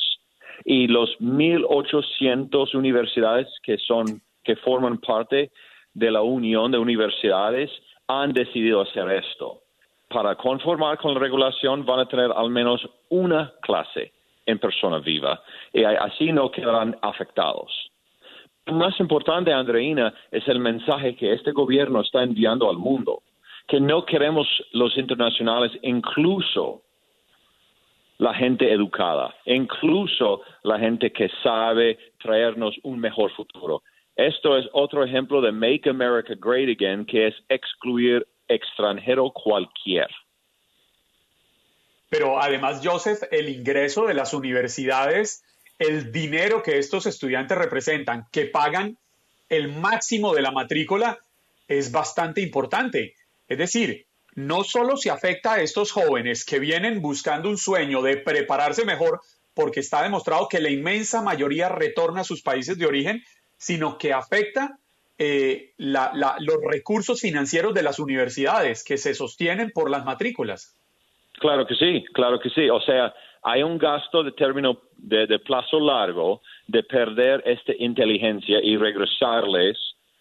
K: Y los 1.800 universidades que son que forman parte de la Unión de Universidades han decidido hacer esto. Para conformar con la regulación van a tener al menos una clase en persona viva y así no quedarán afectados. Lo más importante, Andreina, es el mensaje que este gobierno está enviando al mundo, que no queremos los internacionales, incluso la gente educada, incluso la gente que sabe traernos un mejor futuro. Esto es otro ejemplo de Make America Great Again, que es excluir extranjero cualquier.
I: Pero además, Joseph, el ingreso de las universidades, el dinero que estos estudiantes representan, que pagan el máximo de la matrícula, es bastante importante. Es decir, no solo se afecta a estos jóvenes que vienen buscando un sueño de prepararse mejor, porque está demostrado que la inmensa mayoría retorna a sus países de origen, sino que afecta eh, los recursos financieros de las universidades que se sostienen por las matrículas.
K: Claro que sí, claro que sí. O sea, hay un gasto de término de, plazo largo de perder esta inteligencia y regresarles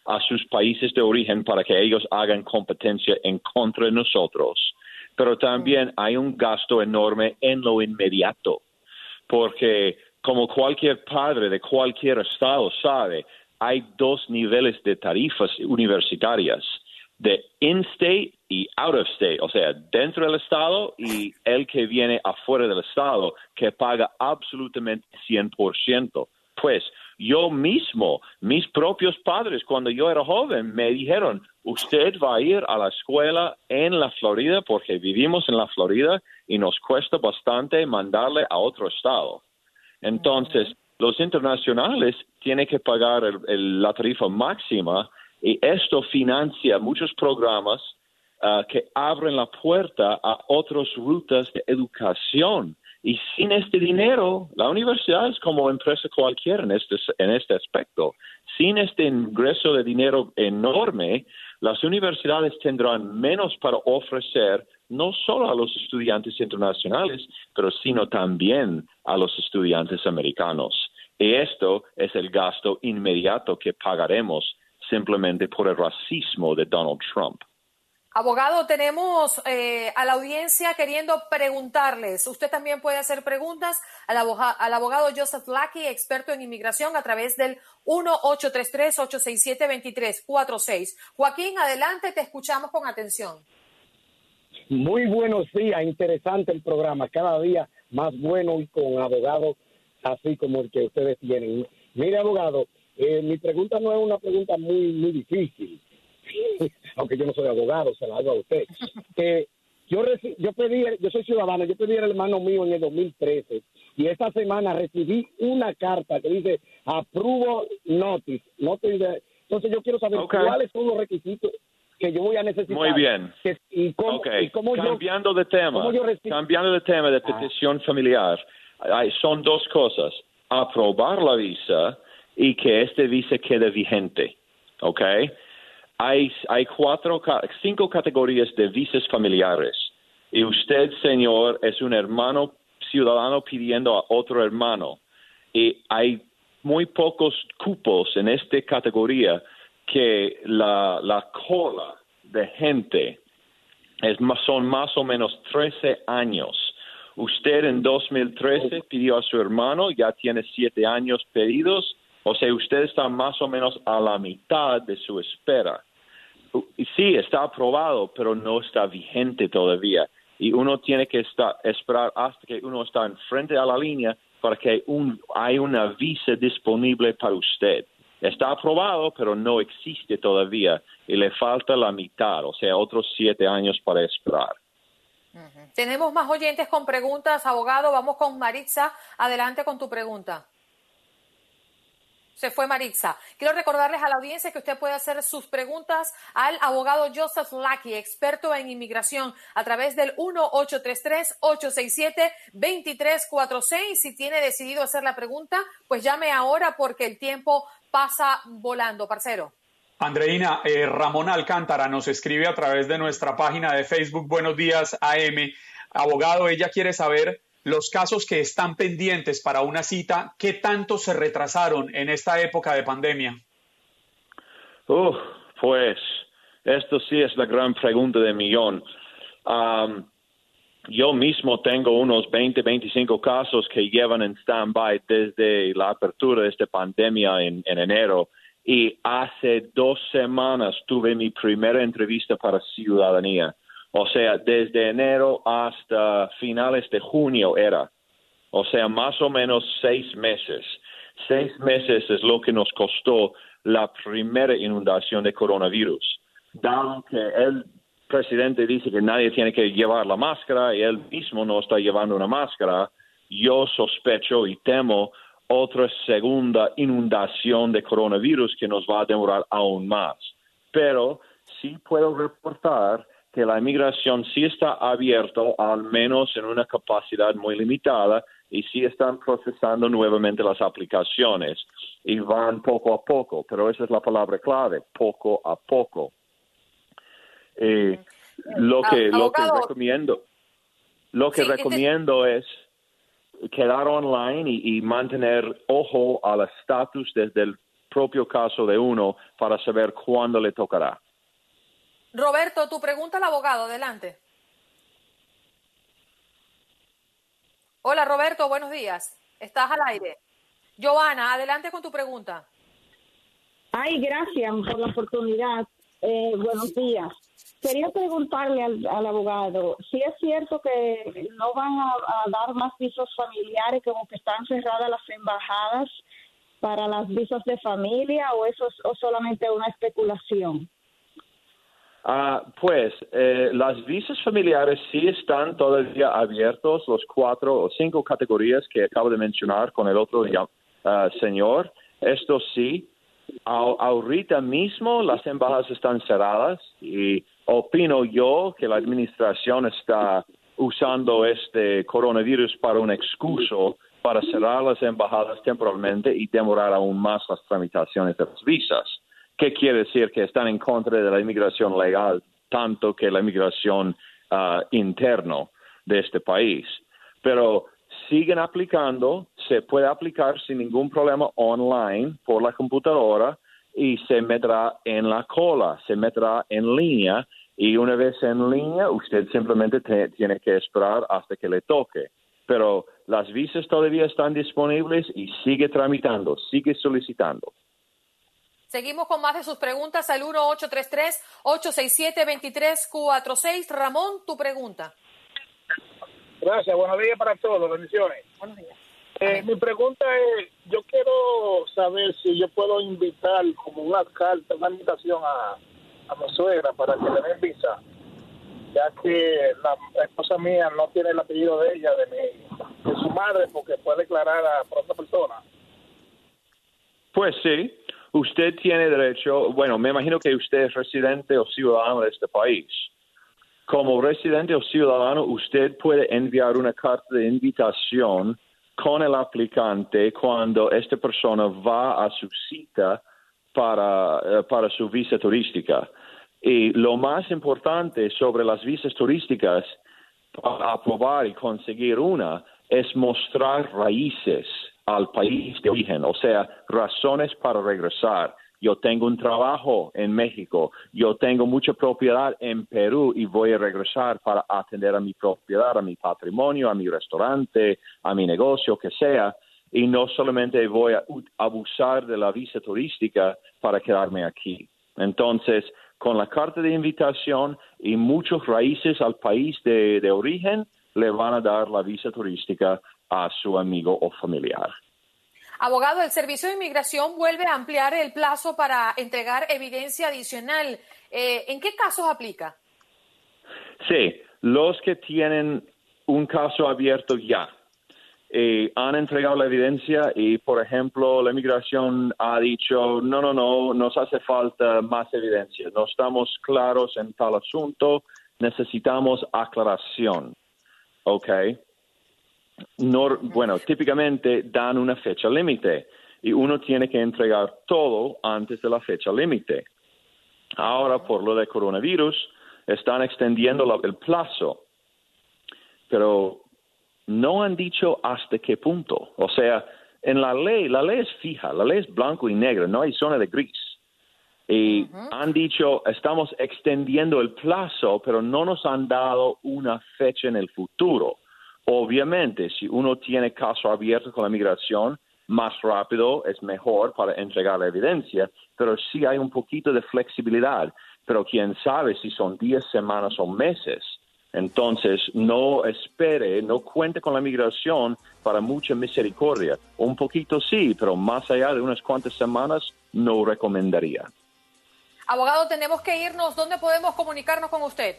K: a sus países de origen para que ellos hagan competencia en contra de nosotros. Pero también hay un gasto enorme en lo inmediato, porque como cualquier padre de cualquier estado sabe, hay dos niveles de tarifas universitarias, de in-state y out of state, o sea, dentro del estado y el que viene afuera del estado, que paga absolutamente 100%. Pues yo mismo, mis propios padres, cuando yo era joven, me dijeron, usted va a ir a la escuela en la Florida porque vivimos en la Florida y nos cuesta bastante mandarle a otro estado. Entonces, los internacionales tienen que pagar la tarifa máxima y esto financia muchos programas ah, que abren la puerta a otras rutas de educación. Y sin este dinero, la universidad es como empresa cualquiera en este, en este aspecto. Sin este ingreso de dinero enorme, las universidades tendrán menos para ofrecer no solo a los estudiantes internacionales, pero sino también a los estudiantes americanos. Y esto es el gasto inmediato que pagaremos simplemente por el racismo de Donald Trump.
C: Abogado, tenemos eh, a la audiencia queriendo preguntarles. Usted también puede hacer preguntas al, al abogado Joseph Lackey, experto en inmigración, a través del 1-833-867-2346. Joaquín, adelante, te escuchamos con atención.
L: Muy buenos días, interesante el programa, cada día más bueno y con abogados así como el que ustedes tienen. Mire, abogado, eh, mi pregunta no es una pregunta muy, muy difícil, aunque yo no soy abogado, se la hago a usted. Que yo, yo pedí, yo soy ciudadano, yo pedí al hermano mío en el 2013 y esta semana recibí una carta que dice apruebo notice, notice entonces yo quiero saber cuáles son los requisitos que yo voy a necesitar.
K: Muy bien.
L: y cómo,
K: cambiando de tema, cambiando de tema de ah. petición familiar, son dos cosas. Aprobar la visa y que este visa quede vigente. ¿Ok? Hay, hay cuatro, cinco categorías de visas familiares. Y usted, señor, es un hermano ciudadano pidiendo a otro hermano. Y hay muy pocos cupos en esta categoría que la, la cola de gente es más, son más o menos 13 años. Usted en 2013 pidió a su hermano, ya tiene siete años pedidos, o sea, usted está más o menos a la mitad de su espera. Sí, está aprobado, pero no está vigente todavía. Y uno tiene que estar, esperar hasta que uno está enfrente a la línea para que un, hay una visa disponible para usted. Está aprobado, pero no existe todavía y le falta la mitad, o sea, otros siete años para esperar.
C: Tenemos más oyentes con preguntas, abogado. Vamos con Maritza. Adelante con tu pregunta. Se fue Maritza. Quiero recordarles a la audiencia que usted puede hacer sus preguntas al abogado Joseph Lackey, experto en inmigración, a través del 1-833-867-2346. Si tiene decidido hacer la pregunta, pues llame ahora porque el tiempo pasa volando, parcero.
I: Andreina, eh, Ramón Alcántara nos escribe a través de nuestra página de Facebook Buenos Días AM. Abogado, ella quiere saber los casos que están pendientes para una cita, ¿qué tanto se retrasaron en esta época de pandemia?
K: pues esto sí es la gran pregunta de millón. yo mismo tengo unos 20, 25 casos que llevan en stand-by desde la apertura de esta pandemia en enero y hace dos semanas tuve mi primera entrevista para ciudadanía. O sea, desde enero hasta finales de junio era. O sea, más o menos seis meses. Seis meses es lo que nos costó la primera inundación de coronavirus. Dado que el presidente dice que nadie tiene que llevar la máscara y él mismo no está llevando una máscara, yo sospecho y temo otra segunda inundación de coronavirus que nos va a demorar aún más. Pero sí puedo reportar que la inmigración sí está abierta, al menos en una capacidad muy limitada, y sí están procesando nuevamente las aplicaciones y van poco a poco, pero esa es la palabra clave, poco a poco. Eh, lo que, lo que recomiendo, lo que recomiendo es quedar online y, mantener ojo al estatus desde el propio caso de uno para saber cuándo le tocará.
C: Roberto, tu pregunta al abogado, adelante. Hola Roberto, buenos días. Estás al aire. Joana, adelante con tu pregunta.
M: Ay, gracias por la oportunidad. Eh, buenos días. Quería preguntarle al, abogado si es cierto que no van a, dar más visos familiares, como que están cerradas las embajadas para las visas de familia, o eso es o solamente una especulación.
K: Ah, pues eh, las visas familiares sí están todavía abiertos, los cuatro o cinco categorías que acabo de mencionar con el otro uh, señor. Esto sí, ahorita mismo las embajadas están cerradas y opino yo que la administración está usando este coronavirus para un excuso para cerrar las embajadas temporalmente y demorar aún más las tramitaciones de las visas. ¿Qué quiere decir? Que están en contra de la inmigración legal tanto que la inmigración uh, interno de este país. Pero siguen aplicando, se puede aplicar sin ningún problema online por la computadora y se meterá en la cola, se meterá en línea y una vez en línea usted simplemente tiene que esperar hasta que le toque. Pero las visas todavía están disponibles y sigue tramitando, sigue solicitando.
C: Seguimos con más de sus preguntas al 1-833-867-2346. Ramón, tu pregunta.
N: Gracias, buenos días para todos, bendiciones. Buenos días. Eh, mi pregunta es, yo quiero saber si yo puedo invitar como una carta, una invitación a, a mi suegra para que le den visa, ya que la esposa mía no tiene el apellido de ella, de, mi, de su madre, porque puede declarar a otra persona.
K: Pues sí, usted tiene derecho, bueno, me imagino que usted es residente o ciudadano de este país. Como residente o ciudadano, usted puede enviar una carta de invitación con el aplicante cuando esta persona va a su cita para, eh, para su visa turística. Y lo más importante sobre las visas turísticas, para aprobar y conseguir una, es mostrar raíces al país de origen, o sea, razones para regresar. Yo tengo un trabajo en México, yo tengo mucha propiedad en Perú y voy a regresar para atender a mi propiedad, a mi patrimonio, a mi restaurante, a mi negocio, que sea, y no solamente voy a abusar de la visa turística para quedarme aquí. Entonces, con la carta de invitación y muchos raíces al país de, de origen, le van a dar la visa turística a su amigo o familiar.
C: Abogado, el Servicio de Inmigración vuelve a ampliar el plazo para entregar evidencia adicional. Eh, ¿En qué casos aplica?
K: Sí, los que tienen un caso abierto ya eh, han entregado la evidencia y, por ejemplo, la inmigración ha dicho, no, no, no, nos hace falta más evidencia, no estamos claros en tal asunto, necesitamos aclaración. ¿Ok? No, bueno, típicamente dan una fecha límite y uno tiene que entregar todo antes de la fecha límite. Ahora, por lo de coronavirus, están extendiendo el plazo, pero no han dicho hasta qué punto. O sea, en la ley, la ley es fija, la ley es blanco y negro, no hay zona de gris. Y han dicho, estamos extendiendo el plazo, pero no nos han dado una fecha en el futuro. Obviamente, si uno tiene caso abierto con la migración, más rápido es mejor para entregar la evidencia, pero sí hay un poquito de flexibilidad. Pero quién sabe si son días, semanas o meses. Entonces, no espere, no cuente con la migración para mucha misericordia. Un poquito sí, pero más allá de unas cuantas semanas, no recomendaría.
C: Abogado, tenemos que irnos. ¿Dónde podemos comunicarnos con usted?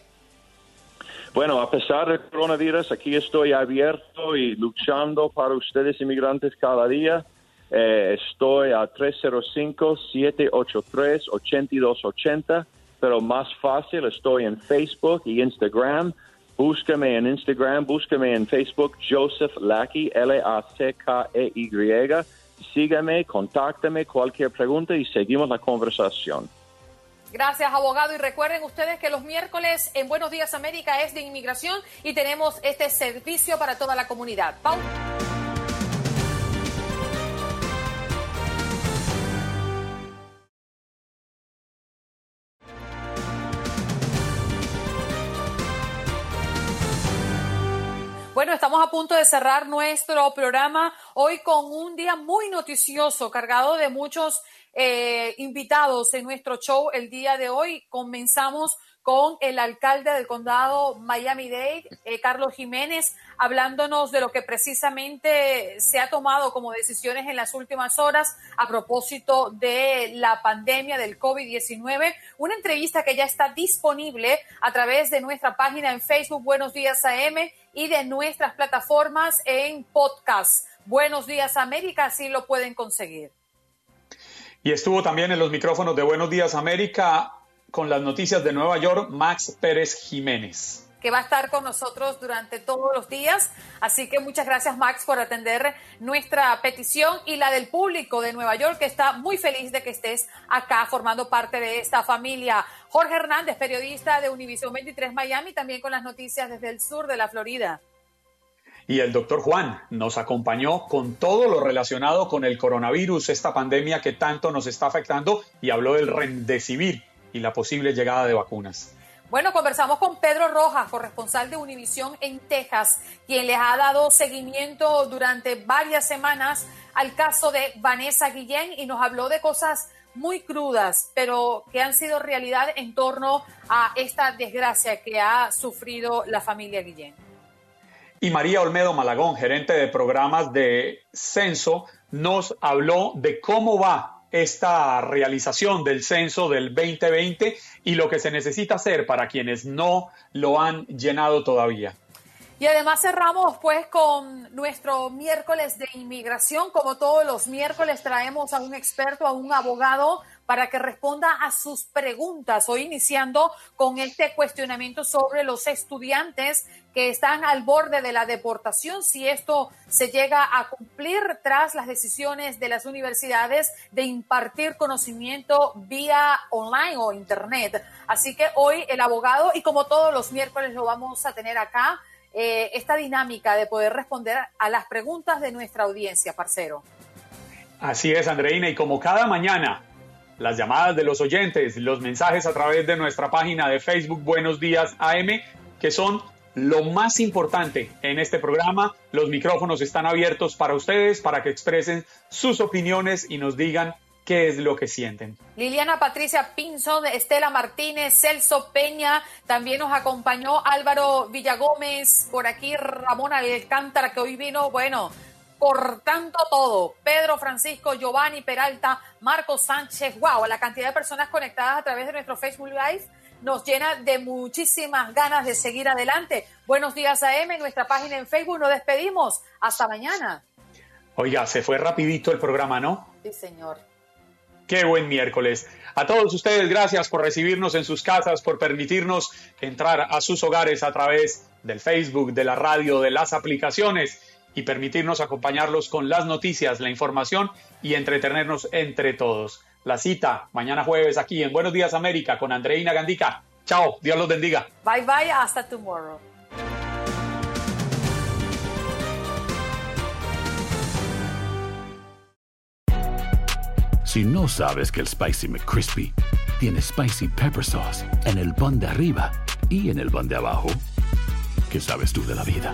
K: Bueno, a pesar del coronavirus, aquí estoy abierto y luchando para ustedes inmigrantes cada día. Eh, estoy a 305-783-8280, pero más fácil, estoy en Facebook y Instagram Búscame en Instagram, búscame en Facebook, Joseph Lackey, L-A-C-K-E-Y. Sígame, contáctame, cualquier pregunta y seguimos la conversación.
C: Gracias, abogado. Y recuerden ustedes que los miércoles en Buenos Días América es de inmigración y tenemos este servicio para toda la comunidad. Bueno, estamos a punto de cerrar nuestro programa hoy con un día muy noticioso, cargado de muchos eh, invitados en nuestro show el día de hoy. Comenzamos con el alcalde del condado Miami-Dade, eh, Carlos Jiménez, hablándonos de lo que precisamente se ha tomado como decisiones en las últimas horas a propósito de la pandemia del COVID-19. Una entrevista que ya está disponible a través de nuestra página en Facebook Buenos Días AM y de nuestras plataformas en podcast. Buenos Días América, así lo pueden conseguir.
I: Y estuvo también en los micrófonos de Buenos Días América con las noticias de Nueva York, Max Pérez Jiménez
C: que va a estar con nosotros durante todos los días. Así que muchas gracias Max por atender nuestra petición y la del público de Nueva York, que está muy feliz de que estés acá formando parte de esta familia. Jorge Hernández, periodista de Univision 23 Miami, también con las noticias desde el sur de la Florida.
I: Y el doctor Juan nos acompañó con todo lo relacionado con el coronavirus, esta pandemia que tanto nos está afectando, y habló del rendecibir y la posible llegada de vacunas.
C: Bueno, conversamos con Pedro Rojas, corresponsal de Univisión en Texas, quien les ha dado seguimiento durante varias semanas al caso de Vanessa Guillén y nos habló de cosas muy crudas, pero que han sido realidad en torno a esta desgracia que ha sufrido la familia Guillén.
I: Y María Olmedo Malagón, gerente de programas de censo, nos habló de cómo va esta realización del censo del 2020 y lo que se necesita hacer para quienes no lo han llenado todavía.
C: Y además cerramos pues con nuestro miércoles de inmigración. Como todos los miércoles traemos a un experto, a un abogado para que responda a sus preguntas. Hoy iniciando con este cuestionamiento sobre los estudiantes que están al borde de la deportación, si esto se llega a cumplir tras las decisiones de las universidades de impartir conocimiento vía online o internet. Así que hoy el abogado, y como todos los miércoles lo vamos a tener acá, eh, esta dinámica de poder responder a las preguntas de nuestra audiencia, parcero.
I: Así es, Andreina, y como cada mañana, las llamadas de los oyentes, los mensajes a través de nuestra página de Facebook Buenos Días AM, que son lo más importante en este programa. Los micrófonos están abiertos para ustedes, para que expresen sus opiniones y nos digan qué es lo que sienten.
C: Liliana Patricia Pinzón, Estela Martínez, Celso Peña, también nos acompañó Álvaro Villagómez, por aquí Ramón Alcántara, que hoy vino, bueno, tanto todo. Pedro Francisco, Giovanni Peralta, Marco Sánchez, wow, la cantidad de personas conectadas a través de nuestro Facebook Live nos llena de muchísimas ganas de seguir adelante. Buenos días AM en nuestra página en Facebook. Nos despedimos. Hasta mañana.
I: Oiga, se fue rapidito el programa, ¿no?
C: Sí, señor.
I: Qué buen miércoles. A todos ustedes, gracias por recibirnos en sus casas, por permitirnos entrar a sus hogares a través del Facebook, de la radio, de las aplicaciones y permitirnos acompañarlos con las noticias, la información y entretenernos entre todos. La cita mañana jueves aquí en Buenos Días América con Andreina Gandica. Chao, Dios los bendiga.
C: Bye bye, hasta tomorrow.
B: Si no sabes que el Spicy McCrispy tiene Spicy Pepper Sauce en el pan de arriba y en el pan de abajo, ¿qué sabes tú de la vida?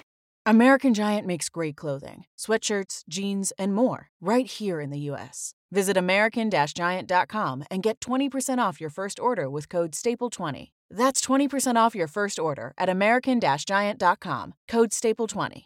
O: American Giant makes great clothing, sweatshirts, jeans, and more right here in the U.S. Visit American-Giant.com and get 20% off your first order with code STAPLE20. That's 20% off your first order at American-Giant.com, code STAPLE20.